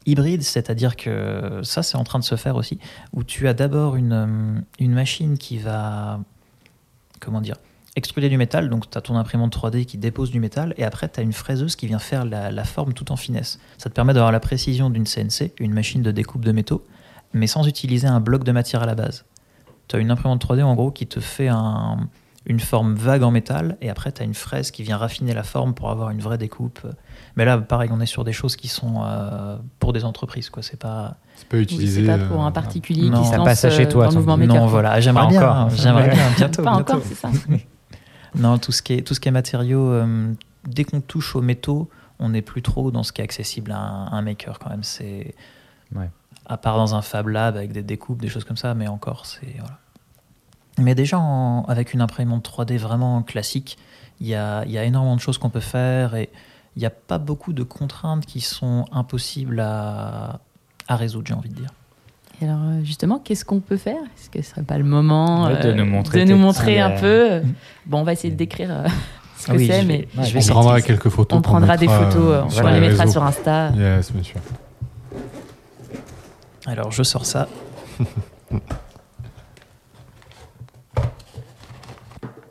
euh, hybrides, c'est-à-dire que ça, c'est en train de se faire aussi, où tu as d'abord une, euh, une machine qui va, comment dire, extruder du métal, donc tu as ton imprimante 3D qui dépose du métal, et après tu as une fraiseuse qui vient faire la, forme tout en finesse. Ça te permet d'avoir la précision d'une CNC, une machine de découpe de métaux, mais sans utiliser un bloc de matière à la base. Tu as une imprimante 3D en gros qui te fait un, une forme vague en métal, et après tu as une fraise qui vient raffiner la forme pour avoir une vraie découpe. Mais là, pareil, on est sur des choses qui sont euh, pour des entreprises, quoi. C'est pas. C'est pas Oui, utilisé. c'est pas pour euh, un particulier non, qui se ça lance passe à chez euh, toi, dans le ton- mouvement maker. non, voilà, j'aimerais bien, encore. hein, j'aimerais bien, bientôt. Pas bientôt. encore, c'est ça. Non, tout ce qui est, tout ce qui est matériaux, euh, dès qu'on touche aux métaux, on n'est plus trop dans ce qui est accessible à un, un maker quand même. C'est Ouais. à part dans un Fab Lab avec des découpes, des choses comme ça, mais encore, c'est voilà. Mais déjà en- avec une imprimante 3D vraiment classique, il y a, il y a énormément de choses qu'on peut faire et il n'y a pas beaucoup de contraintes qui sont impossibles à, à résoudre, j'ai envie de dire. Et alors, euh, justement, qu'est-ce qu'on peut faire? Est-ce que ce serait pas le moment Ouais, de euh, nous montrer de tes nous montrer petits, un euh, peu? Bon, on va essayer de décrire euh, ce que Ah oui, c'est, je mais vais- je vais On essayer. prendra quelques photos. on prendra des photos, euh, on sur les mettra sur Insta. Yes, bien sûr. Alors, je sors ça.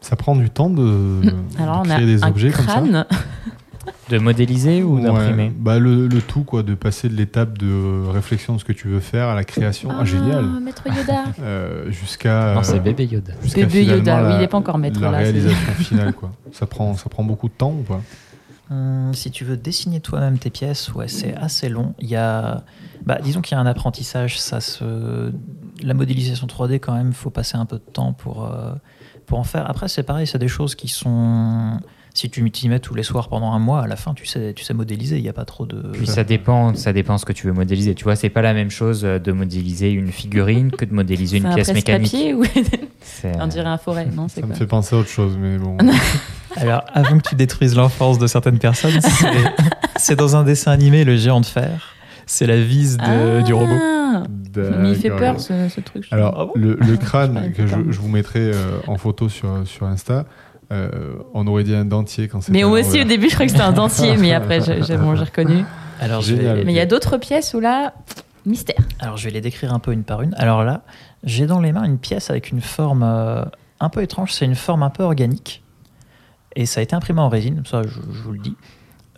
Ça prend du temps de, Alors, de on a créer des un objets comme ça. De modéliser ou Ouais, d'imprimer bah le, le tout, quoi, de passer de l'étape de réflexion de ce que tu veux faire à la création. Ah, génial. Maître Yoda. Euh, jusqu'à Non, c'est euh, bébé Yoda. jusqu'à Bébé Yoda, oui, il n'est pas encore maître la là. c'est- réalisation finale, quoi. Ça prend, ça prend beaucoup de temps ou pas? Hum, si tu veux dessiner toi-même tes pièces, ouais, c'est assez long. Il y a, bah, disons qu'il y a un apprentissage. Ça se, la modélisation 3D quand même, faut passer un peu de temps pour euh, pour en faire. Après, c'est pareil, c'est des choses qui sont. Si tu t'y mets tous les soirs pendant un mois, à la fin, tu sais, tu sais modéliser. Il n'y a pas trop de. Puis ça dépend, ça dépend ce que tu veux modéliser. Tu vois, c'est pas la même chose de modéliser une figurine que de modéliser une un pièce mécanique. ou C'est- on dirait un forêt, non Ça me fait penser à autre chose, mais bon. Alors, avant que tu détruises l'enfance de certaines personnes, c'est- dans un dessin animé, le géant de fer. C'est la vis de- Ah du robot. Mais il fait peur ce, ce truc. Alors, Ah bon le, crâne que je vous mettrai euh, en photo sur, sur Insta, euh, on aurait dit un dentier quand c'était. mais moi aussi, au début, je croyais que c'était un dentier, mais après, j'ai bon, reconnu. Alors, je Génial. vais, Mais il y a d'autres pièces où là, mystère. Alors je vais les décrire un peu une par une. Alors là, j'ai dans les mains une pièce avec une forme euh, un peu étrange. C'est une forme un peu organique. Et ça a été imprimé en résine, ça je, je vous le dis.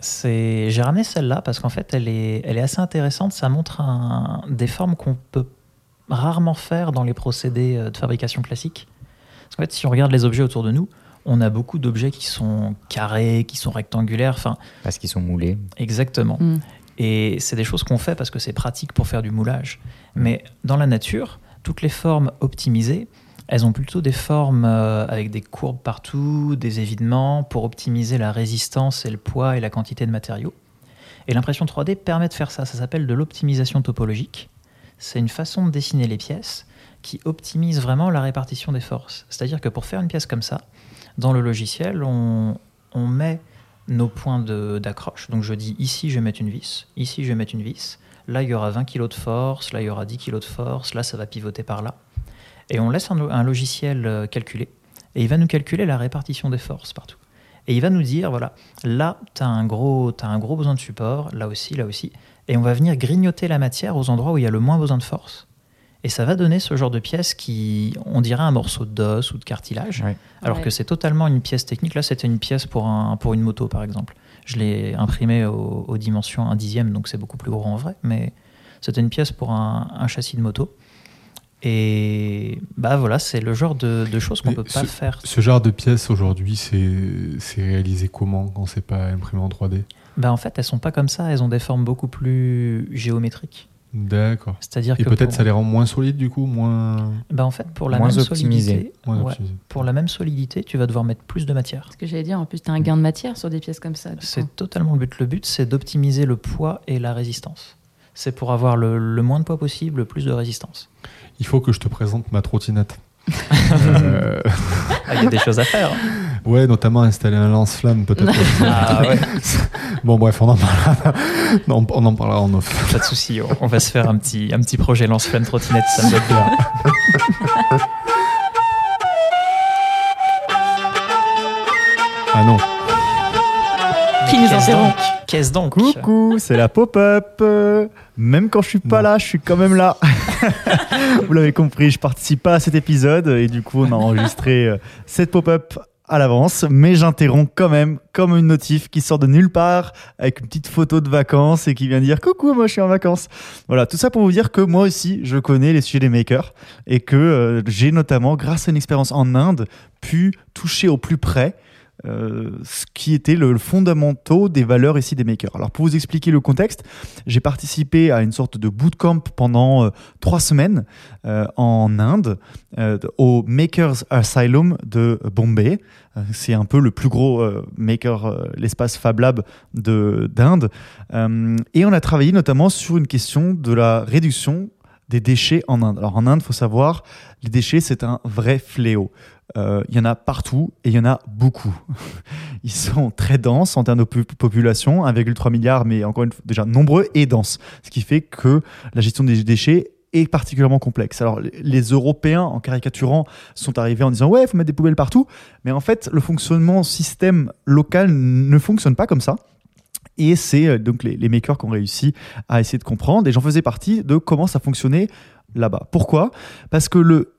C'est, j'ai ramené celle-là parce qu'en fait elle est, elle est assez intéressante. Ça montre un- des formes qu'on peut rarement faire dans les procédés euh, de fabrication classiques. Parce qu'en fait, si on regarde les objets autour de nous, on a beaucoup d'objets qui sont carrés, qui sont rectangulaires. Enfin, Parce qu'ils sont moulés. Exactement. Mm. Et c'est des choses qu'on fait parce que c'est pratique pour faire du moulage. Mais dans la nature, toutes les formes optimisées, elles ont plutôt des formes euh, avec des courbes partout, des évidements, pour optimiser la résistance et le poids et la quantité de matériaux. Et l'impression 3D permet de faire ça. Ça s'appelle de l'optimisation topologique. C'est une façon de dessiner les pièces qui optimise vraiment la répartition des forces. C'est-à-dire que pour faire une pièce comme ça, dans le logiciel, on, met nos points d'accroche. Donc je dis ici je vais mettre une vis, ici je vais mettre une vis, là il y aura 20 kg de force, là il y aura 10 kg de force, là ça va pivoter par là. Et on laisse un, lo- un logiciel euh, calculer, et il va nous calculer la répartition des forces partout. Et il va nous dire, voilà, là tu as, un gros- t'as un gros besoin de support, là aussi, là aussi, et on va venir grignoter la matière aux endroits où il y a le moins besoin de force. Et ça va donner ce genre de pièce qui, on dirait un morceau d'os ou de cartilage, alors Ouais. que c'est totalement une pièce technique. Là, c'était une pièce pour, un, pour une moto, par exemple. Je l'ai imprimée au- aux dimensions un dixième, donc c'est beaucoup plus gros en vrai, mais c'était une pièce pour un, un châssis de moto. Et bah voilà, c'est le genre de, de choses qu'on Mais peut pas faire. Ce genre de pièce aujourd'hui, c'est c'est réalisé comment quand c'est pas imprimé en 3D Bah en fait, elles sont pas comme ça, elles ont des formes beaucoup plus géométriques. D'accord. C'est-à-dire Et que peut-être pour- ça les rend moins solides du coup, moins, bah en fait, pour la Moins même solidité, moins ouais, optimisées. pour la même solidité, tu vas devoir mettre plus de matière. Ce que j'allais dire, en plus, tu as un gain de matière sur des pièces comme ça. C'est totalement le but. Le but, c'est d'optimiser le poids et la résistance. C'est pour avoir le, le moins de poids possible, le plus de résistance. Il faut que je te présente ma trottinette. Euh, Ah, Il y a des choses à faire. ouais, notamment installer un lance-flamme peut-être. Ah ouais, bon bref, on en parlera. non, on en parlera en off. pas de souci. On, va se faire un petit, un petit projet lance-flamme trottinette, ça me va bien. Ah non. Qui nous Qu'est-ce interrompt donc? Qu'est-ce donc? Coucou, c'est la pop-up. Même quand je suis pas Non. là, je suis quand même là. Vous l'avez compris, je participe pas à cet épisode et du coup, on a enregistré euh, cette pop-up à l'avance, mais j'interromps quand même comme une notif qui sort de nulle part avec une petite photo de vacances et qui vient dire coucou, moi je suis en vacances. Voilà, tout ça pour vous dire que moi aussi je connais les sujets des makers et que euh, j'ai notamment, grâce à une expérience en Inde, pu toucher au plus près euh, ce qui était le, le fondamentaux des valeurs ici des makers. Alors pour vous expliquer le contexte, j'ai participé à une sorte de bootcamp pendant euh, trois semaines euh, en Inde au Makers Asylum de Bombay. C'est un peu le plus gros maker, l'espace Fab Lab de- d'Inde. Et on a travaillé notamment sur une question de la réduction des déchets en Inde. Alors en Inde, il faut savoir, les déchets, c'est un vrai fléau. Euh, Il y en a partout et il y en a beaucoup. Ils sont très denses en termes de pu- population, 1,3 milliard, mais encore une fois, déjà nombreux et denses. Ce qui fait que la gestion des déchets est particulièrement complexe. Alors les- Européens, en caricaturant, sont arrivés en disant ouais, il faut mettre des poubelles partout, mais en fait le fonctionnement système local ne fonctionne pas comme ça. Et c'est euh, donc les makers qui ont réussi à essayer de comprendre, et j'en faisais partie, de comment ça fonctionnait là-bas. Pourquoi? Parce que le,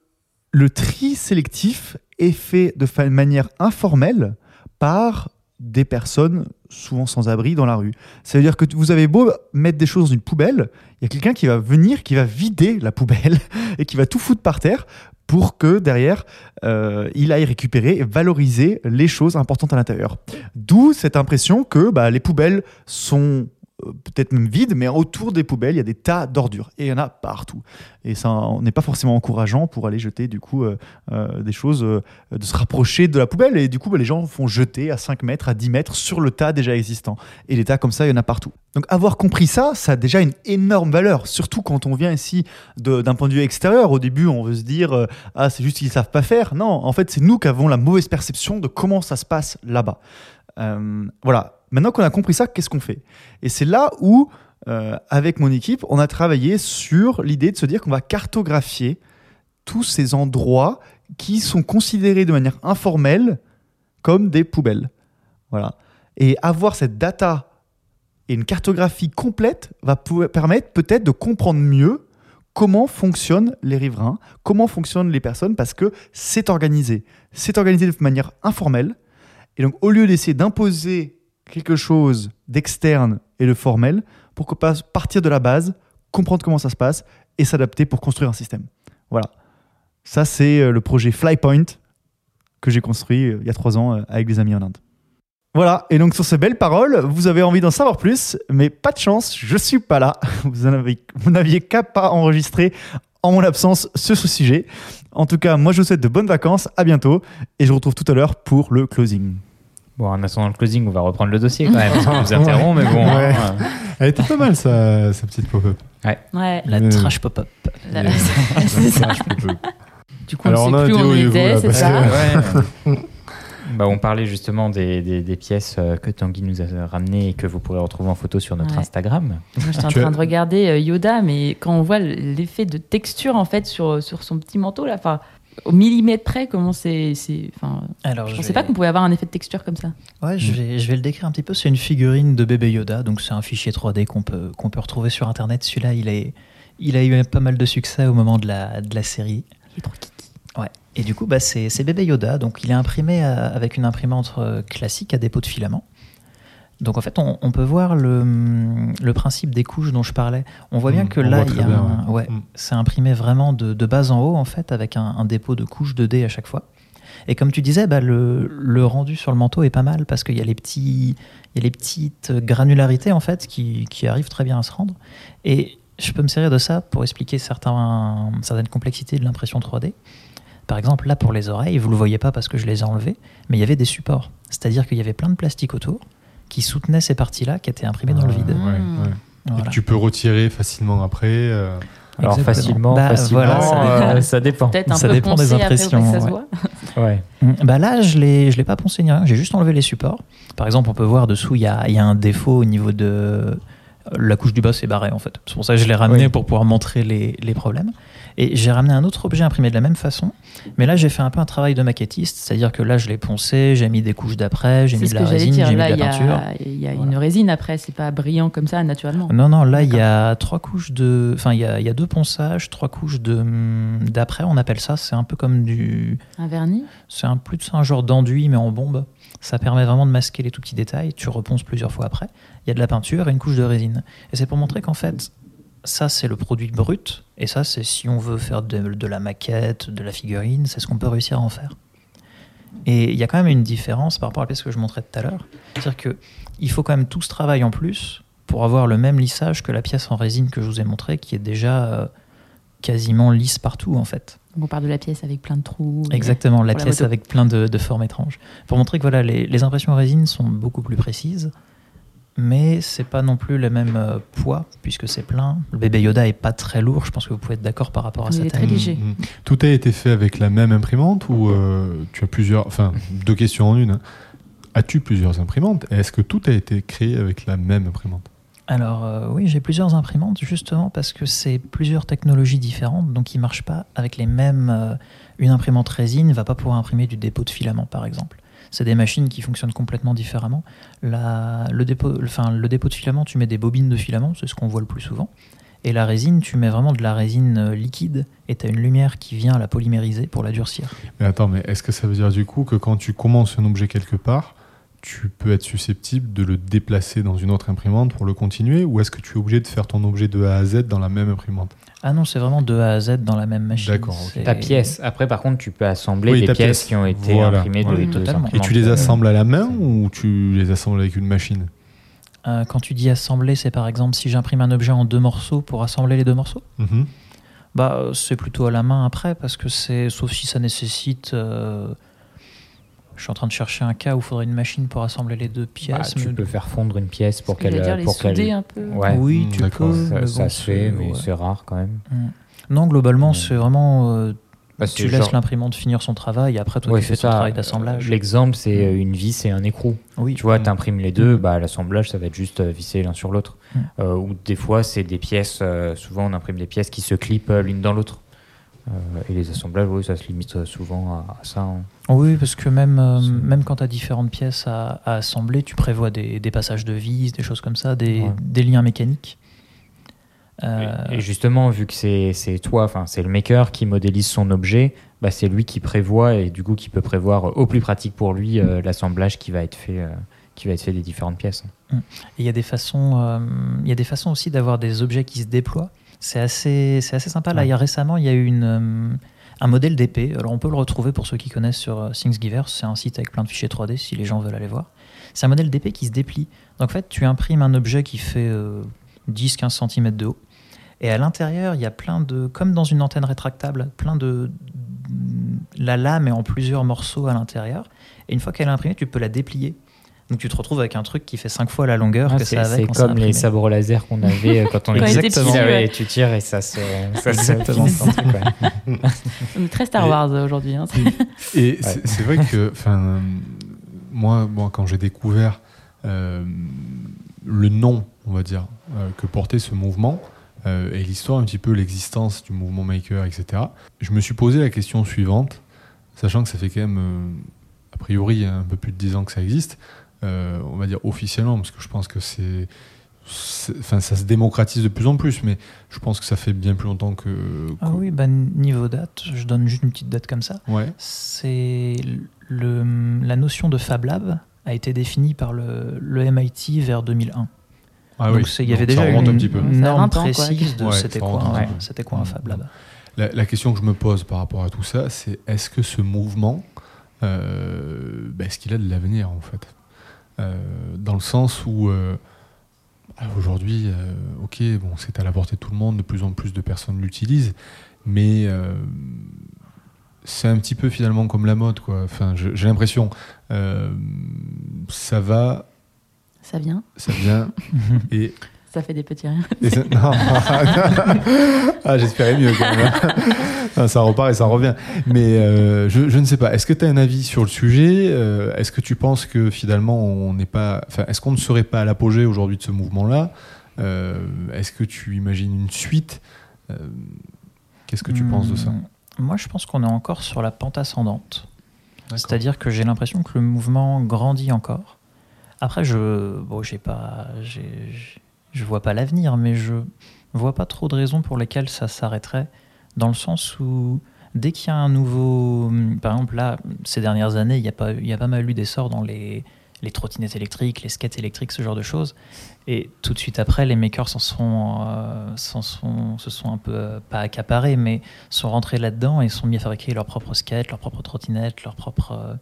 le tri sélectif est fait de manière informelle par des personnes souvent sans abri dans la rue. Ça veut dire que vous avez beau mettre des choses dans une poubelle, il y a quelqu'un qui va venir, qui va vider la poubelle et qui va tout foutre par terre pour que derrière, euh, il aille récupérer et valoriser les choses importantes à l'intérieur. D'où cette impression que bah, les poubelles sont peut-être même vides, mais autour des poubelles, il y a des tas d'ordures. Et il y en a partout. Et ça on n'est pas forcément encourageant pour aller jeter du coup euh, euh, des choses, euh, de se rapprocher de la poubelle. Et du coup, bah, les gens font jeter à 5 mètres, à 10 mètres sur le tas déjà existant. Et des tas comme ça, il y en a partout. Donc avoir compris ça, ça a déjà une énorme valeur, surtout quand on vient ici d'un point de vue extérieur. Au début, on veut se dire euh, ah c'est juste qu'ils savent pas faire. Non, en fait c'est nous qui avons la mauvaise perception de comment ça se passe là-bas. Euh, voilà. Maintenant qu'on a compris ça, qu'est-ce qu'on fait? Et c'est là où, euh, avec mon équipe, on a travaillé sur l'idée de se dire qu'on va cartographier tous ces endroits qui sont considérés de manière informelle comme des poubelles. Voilà. Et avoir cette data et une cartographie complète va permettre peut-être de comprendre mieux comment fonctionnent les riverains, comment fonctionnent les personnes, parce que c'est organisé. C'est organisé de manière informelle. Et donc, au lieu d'essayer d'imposer quelque chose d'externe et de formel, pourquoi pas partir de la base, comprendre comment ça se passe et s'adapter pour construire un système. Voilà. Ça, c'est euh, le projet Flypoint que j'ai construit euh, il y a trois ans euh, avec des amis en Inde. Voilà, et donc sur ces belles paroles, vous avez envie d'en savoir plus, mais pas de chance, je suis pas là. Vous n'aviez qu'à pas enregistrer en mon absence sur ce sujet. En tout cas, moi je vous souhaite de bonnes vacances, à bientôt, et je vous retrouve tout à l'heure pour le closing. Bon, en attendant le closing, on va reprendre le dossier quand même. qu'on vous interrompt, mais bon. Ouais. hein, Elle était pas mal, sa, sa petite pop-up. Ouais. La Euh, trash pop-up. La- Ouais. c'est ça. Du coup, Alors, on on sait plus où on était, c'est ça que- Ouais. Bah, on parlait justement des, des- des pièces euh, que Tanguy nous a ramenées et que vous pourrez retrouver en photo sur notre Ouais. Instagram. Moi, j'étais en train de regarder euh, Yoda, mais quand on voit l'effet de texture en fait sur, sur son petit manteau là, enfin au millimètre près, comment c'est, c'est, enfin, Alors, je je pensais vais- pas qu'on pouvait avoir un effet de texture comme ça. Ouais, je vais, je vais le décrire un petit peu. C'est une figurine de bébé Yoda, donc c'est un fichier 3D qu'on peut, qu'on peut retrouver sur Internet. Celui-là, il, est, il a eu pas mal de succès au moment de la, de la série. Il est trop kiki. Ouais. Et du coup, bah, c'est c'est bébé Yoda, donc il est imprimé à- avec une imprimante euh, classique à dépôt de filament. Donc en fait, on, on peut voir le, le principe des couches dont je parlais. On voit bien Mm, que là, voit il y a très bien, un- ouais. ouais, Mm. c'est imprimé vraiment de, de bas en haut, en fait, avec un, un dépôt de couches 2D à chaque fois. Et comme tu disais, bah, le, le rendu sur le manteau est pas mal parce qu'il y a les petits, il y a les petites granularités en fait qui, qui arrivent très bien à se rendre. Et je peux me servir de ça pour expliquer certains, certaines complexités de l'impression 3D. Par exemple, là pour les oreilles, vous le voyez pas parce que je les ai enlevées, mais il y avait des supports. C'est-à-dire qu'il y avait plein de plastique autour qui soutenaient ces parties-là qui étaient imprimées dans le vide. Ouais, Mm. ouais. Et que tu peux retirer facilement après. euh, Alors Exactement. facilement, Bah, facilement, voilà, ça euh, dépend. ça dépend. Peut-être un Ça peu dépend des après, impressions, ouais. Bah là, je l'ai, je l'ai pas poncé ni rien. J'ai juste enlevé les supports. Par exemple, on peut voir dessous, il y a, il y a un défaut au niveau de la couche du bas, c'est barré en fait. C'est pour ça que je l'ai ramené Oui. pour pouvoir montrer les, les problèmes. Et j'ai ramené un autre objet imprimé de la même façon, mais là j'ai fait un peu un travail de maquettiste, c'est-à-dire que là je l'ai poncé, j'ai mis des couches d'après, j'ai mis de la résine, j'ai mis de y la peinture. a, il y a Voilà. une résine après, c'est pas brillant comme ça naturellement. Non, non, là, il y a trois couches de. Enfin, il y a, y a deux ponçages, trois couches de hum, d'après, on appelle ça. C'est un peu comme du. Un vernis? C'est un, plus un genre d'enduit, mais en bombe. Ça permet vraiment de masquer les tout petits détails. Tu reponces plusieurs fois après. Il y a de la peinture et une couche de résine. Et c'est pour montrer qu'en fait, ça, c'est le produit brut. Et ça, c'est si on veut faire de, de la maquette, de la figurine, c'est ce qu'on peut réussir à en faire. Et il y a quand même une différence par rapport à la pièce que je montrais tout à l'heure. C'est-à-dire qu'il faut quand même tout ce travail en plus pour avoir le même lissage que la pièce en résine que je vous ai montré, qui est déjà euh, quasiment lisse partout, en fait. Donc on parle de la pièce avec plein de trous. Exactement, la pièce avec plein de, de formes étranges. Pour montrer que voilà, les, les impressions en résine sont beaucoup plus précises, mais c'est pas non plus le même euh, poids, puisque c'est plein. Le bébé Yoda est pas très lourd, je pense que vous pouvez être d'accord par rapport à Il sa est très léger. mm. Tout a été fait avec la même imprimante ou euh, tu as plusieurs. Enfin, deux questions en une. hein. As-tu plusieurs imprimantes et Est-ce que tout a été créé avec la même imprimante? Alors euh, oui, j'ai plusieurs imprimantes justement parce que c'est plusieurs technologies différentes, donc ils marchent pas avec les mêmes. euh, une imprimante résine va pas pouvoir imprimer du dépôt de filament par exemple. C'est des machines qui fonctionnent complètement différemment. Le, dépôt, enfin, le dépôt de filament, tu mets des bobines de filament, c'est ce qu'on voit le plus souvent. Et la résine, tu mets vraiment de la résine euh, liquide et tu as une lumière qui vient la polymériser pour la durcir. Mais attends, mais est-ce que ça veut dire du coup que quand tu commences un objet quelque part, tu peux être susceptible de le déplacer dans une autre imprimante pour le continuer ou est-ce que tu es obligé de faire ton objet de A à Z dans la même imprimante? Ah non, c'est vraiment de A à Z dans la même machine. D'accord, ok. C'est- Ta pièce. Après, par contre, tu peux assembler Oui, des ta pièces pièce. qui ont été Voilà. imprimées de totalement. Et tu les assembles à la main ou tu les assembles avec une machine? Euh, quand tu dis assembler, c'est par exemple si j'imprime un objet en deux morceaux pour assembler les deux morceaux? Mhm. Bah, euh, c'est plutôt à la main après parce que c'est sauf si ça nécessite. euh, Je suis en train de chercher un cas où il faudrait une machine pour assembler les deux Bah, pièces. tu mais- peux faire fondre une pièce pour qu'elle. dire, les pour qu'elle- un peu. Ouais. Oui, Mm, tu peux. Ça, se fait, mais ouais. c'est rare quand même. Mm. Non, globalement, Mm. c'est vraiment. euh, Bah, tu laisses genre- l'imprimante finir son travail et après toi Ouais, tu fais c'est ton ça. travail d'assemblage. L'exemple, c'est euh, une vis et un écrou. Oui, Tu vois, Mm. tu imprimes les deux, Mm. bah, l'assemblage, ça va être juste euh, visser l'un sur l'autre. Mm. Euh, ou des fois, c'est des pièces, euh, souvent on imprime des pièces qui se clipent euh, l'une dans l'autre. Euh, et les assemblages, oui, ça se limite euh, souvent à, à ça. hein. Oui, parce que même, euh, même quand tu as différentes pièces à, à assembler, tu prévois des, des passages de vis, des choses comme ça, des, Ouais. des liens mécaniques. Et, justement, vu que c'est toi, c'est le maker qui modélise son objet, bah, c'est lui qui prévoit et du coup qui peut prévoir au plus pratique pour lui euh, l'assemblage qui va être fait, euh, qui va être fait des différentes pièces. Et Il y a des façons, euh, il y a des façons aussi d'avoir des objets qui se déploient. C'est assez, c'est assez sympa. Là, Ouais. il y a récemment, il y a eu une, euh, un modèle d'épée. Alors, on peut le retrouver pour ceux qui connaissent sur euh, Thingiverse. C'est un site avec plein de fichiers 3D si les gens veulent aller voir. C'est un modèle d'épée qui se déplie. Donc, en fait, tu imprimes un objet qui fait 10-15 cm de haut. Et à l'intérieur, il y a plein de, comme dans une antenne rétractable, plein de. La lame est en plusieurs morceaux à l'intérieur. Et une fois qu'elle est imprimée, tu peux la déplier. Donc tu te retrouves avec un truc qui fait 5 fois la longueur Ah, que c'est ça avait c'est comme les sabres laser qu'on avait euh, quand on était petit, ouais. et tu tires et ça se, ça se Exactement. le truc, ouais. On est très Star Wars aujourd'hui. hein. Et c'est c'est vrai que, enfin, moi, moi, quand j'ai découvert euh, le nom, on va dire, euh, que portait ce mouvement euh, et l'histoire, un petit peu l'existence du mouvement maker, etc. Je me suis posé la question suivante, sachant que ça fait quand même, euh, a priori, un peu plus de 10 ans que ça existe. Euh, on va dire officiellement, parce que je pense que c'est, enfin, ça se démocratise de plus en plus, mais je pense que ça fait bien plus longtemps que. Ah oui, bah, niveau date, je donne juste une petite date comme ça. Ouais. C'est le, la notion de Fab Lab a été définie par le, le MIT vers 2001. Ah Donc oui. c'est- il y Donc avait ça déjà remonte une, un petit peu. norme 20 ans, quoi. précise de Ouais, c'était quoi, c'était quoi un Fab Lab. La, la question que je me pose par rapport à tout ça, c'est est-ce que ce mouvement, euh, ben, est-ce qu'il a de l'avenir en fait? Dans le sens où euh, aujourd'hui, euh, ok, bon, c'est à la portée de tout le monde, de plus en plus de personnes l'utilisent, mais euh, c'est un petit peu finalement comme la mode, quoi. Enfin, j'ai l'impression, euh, ça va, Ça vient, ça vient, et ça fait des petits riens. ça- non. ah, j'espérais mieux quand même. Non, ça repart et ça revient. Mais euh, je, je ne sais pas. Est-ce que tu as un avis sur le sujet Euh, Est-ce que tu penses que finalement on n'est pas. Enfin, est-ce qu'on ne serait pas à l'apogée aujourd'hui de ce mouvement-là Euh, Est-ce que tu imagines une suite Euh, Qu'est-ce que tu penses de ça? Hmm, Moi, je pense qu'on est encore sur la pente ascendante. C'est-à-dire que j'ai l'impression que le mouvement grandit encore. Après, je bon, j'ai pas, j'ai- je vois pas l'avenir, mais je vois pas trop de raisons pour lesquelles ça s'arrêterait. Dans le sens où dès qu'il y a un nouveau, par exemple là, ces dernières années, il y a pas, il y a pas mal eu d'essor dans les trottinettes électriques, les skates électriques, ce genre de choses. Et tout de suite après, les makers s'en sont, euh, sont, se sont un peu, euh, pas accaparés, mais sont rentrés là-dedans et sont mis à fabriquer leurs propres skates, leurs propres trottinettes, leurs propres. euh,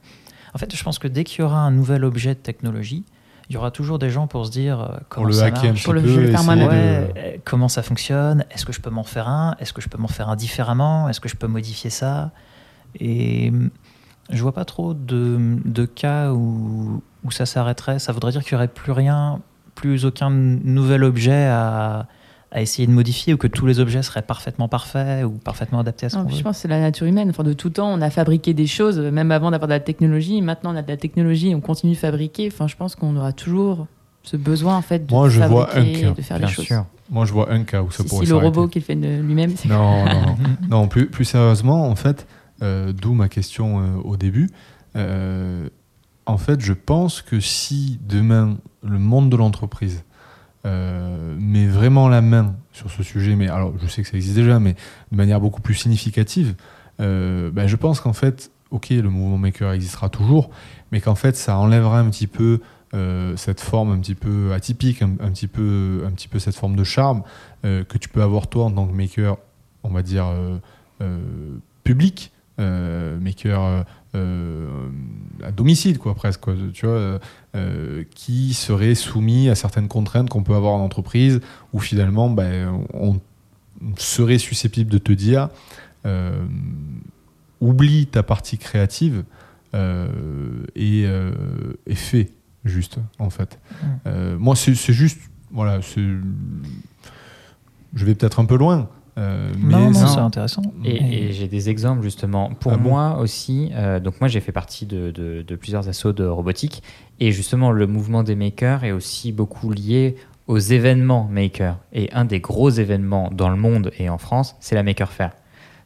En fait, je pense que dès qu'il y aura un nouvel objet de technologie, il y aura toujours des gens pour se dire euh, comment Pour ça marche. Pour le- faire de- comment ça fonctionne? Est-ce que je peux m'en faire un? Est-ce que je peux m'en faire un différemment? Est-ce que je peux modifier ça? Et hum, je vois pas trop de, de cas où, où ça s'arrêterait. Ça voudrait dire qu'il y aurait plus rien, plus aucun nouvel objet à, à essayer de modifier ou que tous les objets seraient parfaitement parfaits ou parfaitement adaptés à ce qu'on veut. je pense que c'est la nature humaine. Enfin, de tout temps, on a fabriqué des choses, même avant d'avoir de la technologie. Maintenant, on a de la technologie et on continue de fabriquer. Enfin, je pense qu'on aura toujours ce besoin en fait de Moi, je vois fabriquer, un cas, de faire Bien les choses. sûr. Moi, je vois un cas où ça Si, pourrait si le robot qui le fait de lui-même, c'est Non, non, non. non plus, plus sérieusement, en fait, euh, d'où ma question euh, au début. euh, en fait, je pense que si demain le monde de l'entreprise euh, met vraiment la main sur ce sujet, mais alors je sais que ça existe déjà, mais de manière beaucoup plus significative, euh, ben, je pense qu'en fait, ok, le mouvement maker existera toujours, mais qu'en fait, ça enlèvera un petit peu euh, cette forme un petit peu atypique, un, petit peu, un petit peu cette forme de charme euh, que tu peux avoir toi en tant que maker, on va dire public, maker euh, à domicile quoi presque, quoi, tu vois, euh, qui serait soumis à certaines contraintes qu'on peut avoir en entreprise, où finalement, ben, on serait susceptible de te dire, euh, oublie ta partie créative et, et fais juste en fait. Mm. Euh, moi, c'est juste, voilà, je vais peut-être un peu loin. Euh, mais non, non, c'est- c'est intéressant. Et, et j'ai des exemples justement. Pour Ah bon moi aussi, euh, donc moi j'ai fait partie de, de- de plusieurs assos de robotique et justement le mouvement des makers est aussi beaucoup lié aux événements makers. Et un des gros événements dans le monde et en France, c'est la Maker Faire.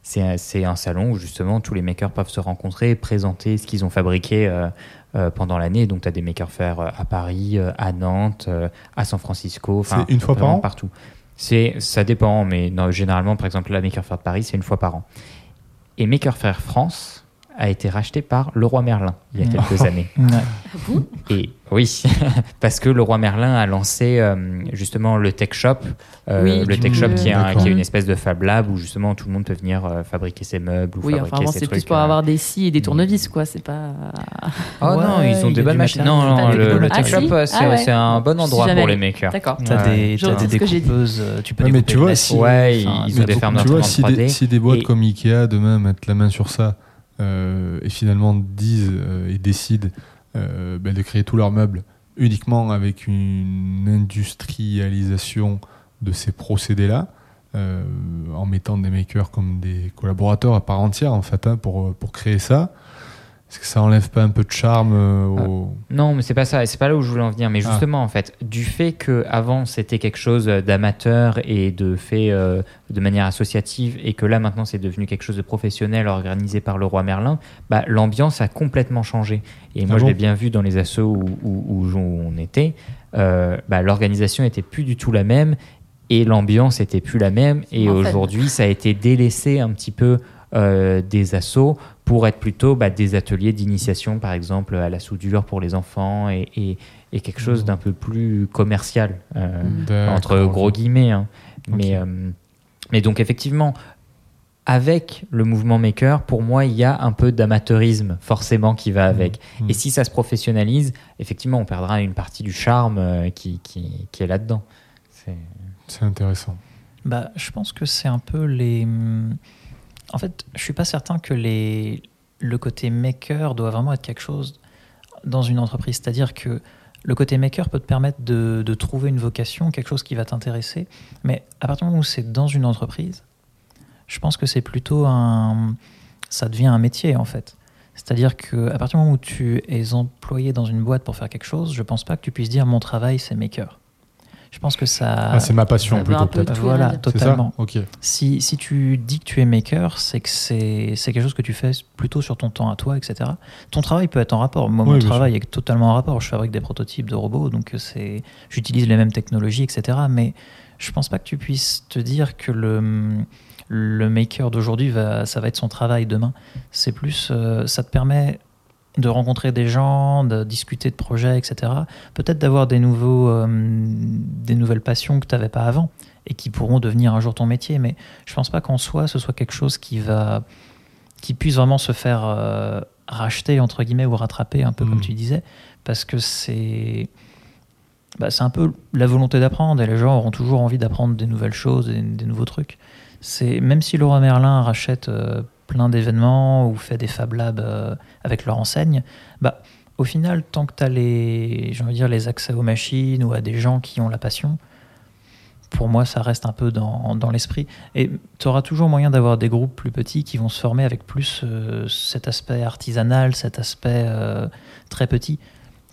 C'est un- salon où justement tous les makers peuvent se rencontrer et présenter ce qu'ils ont fabriqué euh, euh, pendant l'année. Donc tu as des Maker Faire euh, à Paris, euh, à Nantes, euh, à San Francisco. enfin, C'est une fois par an Partout. C'est, ça dépend, mais non, généralement, par exemple, la Maker Faire de Paris, c'est une fois par an. Et Maker Faire France a été racheté par Leroy Merlin il y a Mm. quelques années. Ouais. Et oui, parce que Leroy Merlin a lancé euh, justement le Tech Shop, euh, Oui, le Tech Shop qui est, un- D'accord. qui est une espèce de Fab Lab où justement tout le monde peut venir euh, fabriquer ses meubles ou Oui, fabriquer enfin, bon, ses c'est trucs. plus pour euh. avoir des scies et des tournevis, quoi. C'est pas. Oh non, ils ont y des a bonnes machines. Non, le, le Tech Ah, Shop, si c'est, Ah ouais. c'est un bon endroit pour les makers. D'accord. T'as des, vois des découpeuses, tu peux mais découper tu vois, Ouais, ils ont des fermes tu vois, si des, 3D. si des boîtes comme Ikea demain mettent la main sur ça et finalement disent et décident euh, ben, de créer tous leurs meubles uniquement avec une industrialisation de ces procédés-là, euh, en mettant des makers comme des collaborateurs à part entière en fait hein, pour, pour créer ça, est-ce que ça enlève pas un peu de charme euh, au... Non, mais c'est pas ça, c'est pas là où je voulais en venir. Mais Ah. justement, en fait, du fait que avant c'était quelque chose d'amateur et de fait euh, de manière associative, et que là maintenant c'est devenu quelque chose de professionnel organisé par le roi Merlin, bah, l'ambiance a complètement changé. Et moi, Ah je bon l'ai bien vu dans les assos où, où- où on était. euh, bah, l'organisation était plus du tout la même et l'ambiance était plus la même. Et aujourd'hui, ça a été délaissé un petit peu euh, des assos pour être plutôt bah, des ateliers d'initiation, par exemple, à la soudure pour les enfants et, et- et quelque chose d'un peu plus commercial, euh, entre gros guillemets. hein. Mais, euh, mais donc, effectivement, avec le mouvement maker, pour moi, il y a un peu d'amateurisme forcément qui va avec. Mm. Et si ça se professionnalise, effectivement, on perdra une partie du charme euh, qui, qui, qui est là-dedans. C'est- C'est intéressant. Bah, je pense que c'est un peu les. En fait, je suis pas certain que le côté maker doit vraiment être quelque chose dans une entreprise. C'est-à-dire que le côté maker peut te permettre de, trouver une vocation, quelque chose qui va t'intéresser. Mais à partir du moment où c'est dans une entreprise, je pense que c'est plutôt un. Ça devient un métier en fait. C'est-à-dire que à partir du moment où tu es employé dans une boîte pour faire quelque chose, je pense pas que tu puisses dire mon travail c'est maker. Je pense que ça. Ah, c'est ma passion plutôt peut-être. Voilà, totalement. Ok. Si, si tu dis que tu es maker, c'est que c'est c'est quelque chose que tu fais plutôt sur ton temps à toi, etc. Ton travail peut être en rapport. Moi, Oui, mon travail est totalement en rapport. Je fabrique des prototypes de robots, donc euh, c'est j'utilise les mêmes technologies, etc. Mais je pense pas que tu puisses te dire que le, le maker d'aujourd'hui, va, ça va être son travail demain. C'est plus, euh, ça te permet de rencontrer des gens, de discuter de projets, etc. Peut-être d'avoir des, nouveaux, euh, des nouvelles passions que tu n'avais pas avant et qui pourront devenir un jour ton métier. Mais je pense pas qu'en soi, ce soit quelque chose qui va qui puisse vraiment se faire euh, racheter entre guillemets ou rattraper un peu Mm. comme tu disais parce que c'est bah, c'est un peu la volonté d'apprendre et les gens auront toujours envie d'apprendre des nouvelles choses et des nouveaux trucs c'est même si Laura Merlin rachète euh, plein d'événements ou fait des Fab Labs euh, avec leur enseigne bah au final tant que tu as les envie de dire les accès aux machines ou à des gens qui ont la passion pour moi, ça reste un peu dans, dans l'esprit. Et tu auras toujours moyen d'avoir des groupes plus petits qui vont se former avec plus euh, cet aspect artisanal, cet aspect euh, très petit.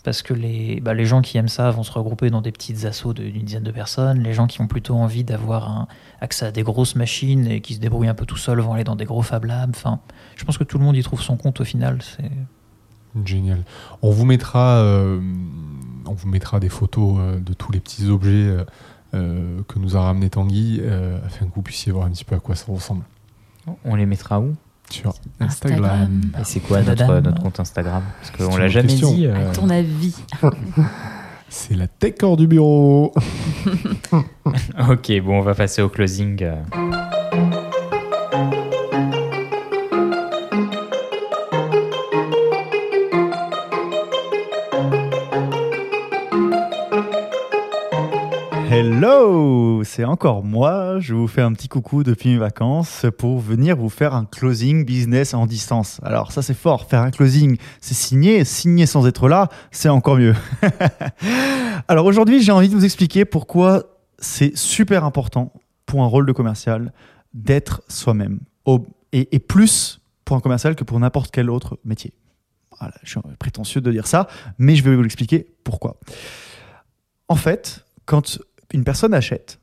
Parce que les, bah, les gens qui aiment ça vont se regrouper dans des petites de- d'une dizaine de personnes. Les gens qui ont plutôt envie d'avoir un accès à des grosses machines et qui se débrouillent un peu tout seuls vont aller dans des gros Fab Labs. Enfin, je pense que tout le monde y trouve son compte au final. C'est Génial. On vous mettra, euh, on vous mettra des photos euh, de tous les petits objets euh, euh, que nous a ramené Tanguy, euh, afin que vous puissiez voir un petit peu à quoi ça ressemble. On les mettra où? Sur Instagram. Instagram. Et c'est quoi notre, notre compte Instagram Parce qu'on l'a jamais question. dit. euh, À ton avis. C'est la tech hors du bureau. Ok, bon, on va passer au closing. Hello, c'est encore moi. Je vous fais un petit coucou depuis mes vacances pour venir vous faire un closing business en distance. Alors ça c'est fort, faire un closing, c'est signer, signer sans être là, c'est encore mieux. Alors aujourd'hui, j'ai envie de vous expliquer pourquoi c'est super important pour un rôle de commercial d'être soi-même et, plus pour un commercial que pour n'importe quel autre métier. Je suis prétentieux de dire ça, mais je vais vous l'expliquer pourquoi. En fait, quand une personne achète,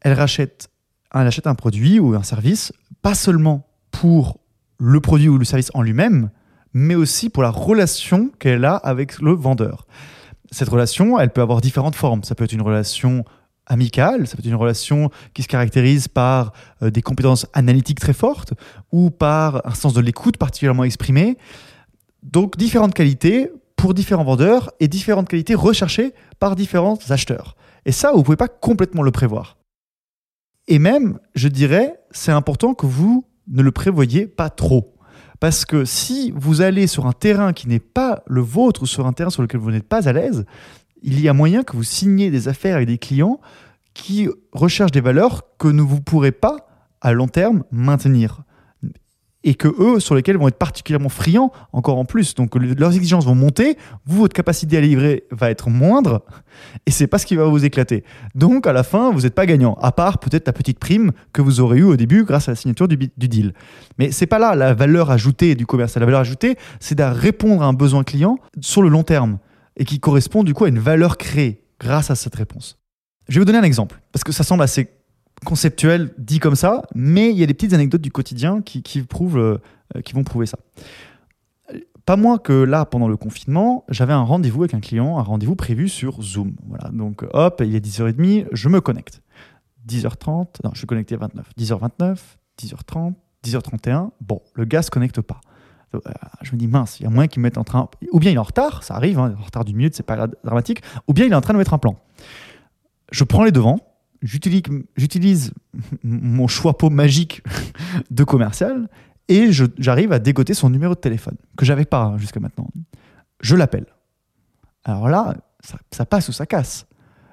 elle rachète, elle achète un produit ou un service, pas seulement pour le produit ou le service en lui-même, mais aussi pour la relation qu'elle a avec le vendeur. Cette relation, elle peut avoir différentes formes. Ça peut être une relation amicale, ça peut être une relation qui se caractérise par euh, des compétences analytiques très fortes ou par un sens de l'écoute particulièrement exprimé. Donc différentes qualités pour différents vendeurs et différentes qualités recherchées par différents acheteurs. Et ça, vous ne pouvez pas complètement le prévoir. Et même, je dirais, c'est important que vous ne le prévoyez pas trop. Parce que si vous allez sur un terrain qui n'est pas le vôtre ou sur un terrain sur lequel vous n'êtes pas à l'aise, il y a moyen que vous signiez des affaires avec des clients qui recherchent des valeurs que ne vous pourrez pas à long terme maintenir et que eux sur lesquels vont être particulièrement friands encore en plus. Donc le- leurs exigences vont monter, vous votre capacité à livrer va être moindre et c'est pas ce qui va vous éclater. Donc à la fin, vous n'êtes pas gagnant à part peut-être la petite prime que vous aurez eue au début grâce à la signature du, du deal. Mais c'est pas là la valeur ajoutée du commerce. La valeur ajoutée, c'est de répondre à un besoin client sur le long terme et qui correspond du coup à une valeur créée grâce à cette réponse. Je vais vous donner un exemple parce que ça semble assez conceptuel dit comme ça, mais il y a des petites anecdotes du quotidien qui, qui prouvent, euh, qui vont prouver ça. Pas moins que là, pendant le confinement, j'avais un rendez-vous avec un client, un rendez-vous prévu sur Zoom. Voilà, donc hop, il est 10h30, je me connecte. 10h30, non, je suis connecté à 29. 10h29, 10h30, 10h31. Bon, le gars se connecte pas. Euh, Je me dis, mince, il y a moyen qu'il me mette en train. Ou bien il est en retard, ça arrive, hein, en retard d'une minute, c'est pas dramatique. Ou bien il est en train de mettre un plan. Je prends les devants, j'utilise, mon choix pot magique de commercial et j'arrive à dégoter son numéro de téléphone, que j'avais pas jusqu'à maintenant. Je l'appelle. Alors là, ça, passe ou ça casse.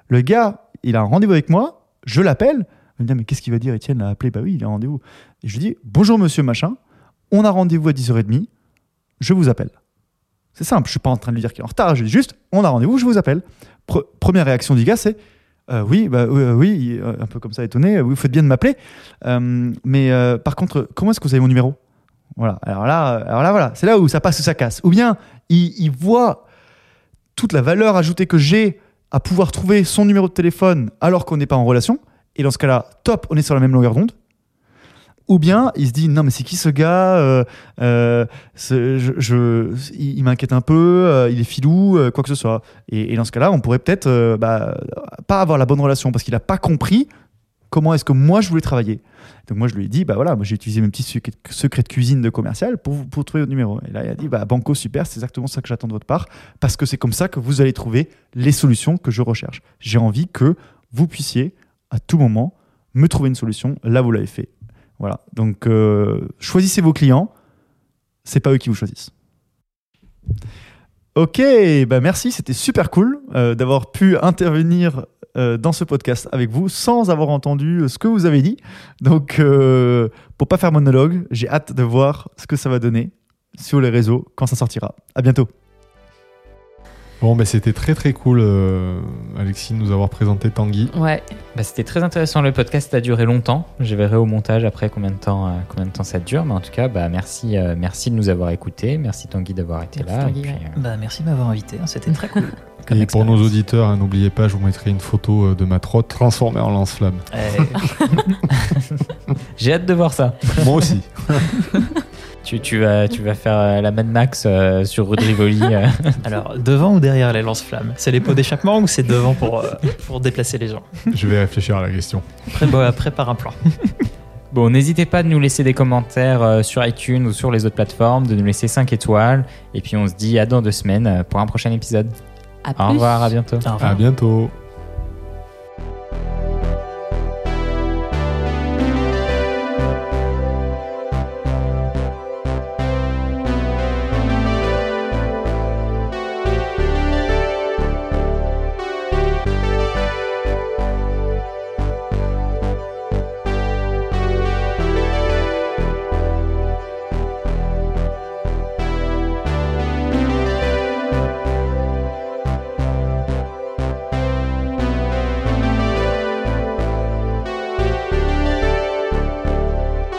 Le gars, il a un rendez-vous avec moi, je l'appelle. Il me dit, mais qu'est-ce qu'il va dire, Étienne l'a appelé Bah oui, il a un rendez-vous. Et je lui dis, bonjour monsieur machin, on a rendez-vous à 10h30, je vous appelle. C'est simple, je suis pas en train de lui dire qu'il est en retard, je dis juste, on a rendez-vous, je vous appelle. Pre- première réaction du gars, c'est, euh, oui, bah, euh, oui, euh, un peu comme ça étonné, vous faites bien de m'appeler. Mais par contre, comment est-ce que vous avez mon numéro? Voilà, alors là, alors là voilà, c'est là où ça passe ou ça casse. Ou bien, il, il voit toute la valeur ajoutée que j'ai à pouvoir trouver son numéro de téléphone alors qu'on n'est pas en relation. Et dans ce cas-là, top, on est sur la même longueur d'onde. Ou bien il se dit non mais c'est qui ce gars Euh, euh, il, m'inquiète un peu, euh, il est filou, quoi que ce soit. Et, dans ce cas-là, on pourrait peut-être bah, pas avoir la bonne relation parce qu'il n'a pas compris comment est-ce que moi je voulais travailler. Donc moi je lui ai dit bah voilà, moi j'ai utilisé mes petits secrets de cuisine de commercial pour pour trouver votre numéro. Et là il a dit bah banco super, c'est exactement ça que j'attends de votre part parce que c'est comme ça que vous allez trouver les solutions que je recherche. J'ai envie que vous puissiez à tout moment me trouver une solution. Là vous l'avez fait. Voilà. Donc euh, choisissez vos clients. C'est pas eux qui vous choisissent. Ok, bah merci, c'était super cool euh, d'avoir pu intervenir euh, dans ce podcast avec vous sans avoir entendu ce que vous avez dit. Donc, pour pas faire monologue, j'ai hâte de voir ce que ça va donner sur les réseaux quand ça sortira. À bientôt. Bon, ben c'était très très cool, euh, Alexis, de nous avoir présenté Tanguy. Ouais. Bah, C'était très intéressant. Le podcast a duré longtemps. Je verrai au montage après combien de temps, euh, combien de temps ça dure. Mais en tout cas, bah, merci, euh, merci de nous avoir écoutés. Merci Tanguy d'avoir été Merci là. Tanguy, Et puis, ouais. euh, Bah, merci de m'avoir invité, hein, c'était très cool. comme Et pour nos auditeurs, hein, n'oubliez pas, je vous mettrai une photo de ma trotte transformée en lance-flamme. J'ai hâte de voir ça. Moi aussi. Tu, tu, vas, tu vas faire euh, la Mad Max euh, sur rue de Rivoli. euh. Alors, devant ou derrière les lance-flammes? C'est les pots d'échappement ou c'est devant pour, euh, pour déplacer les gens? Je vais réfléchir à la question. Pré- bah, Prépare un plan. Bon, n'hésitez pas de nous laisser des commentaires sur iTunes ou sur les autres plateformes, de nous laisser 5 étoiles. Et puis on se dit à dans deux semaines pour un prochain épisode. À Au plus. revoir, à bientôt. Au revoir. À bientôt.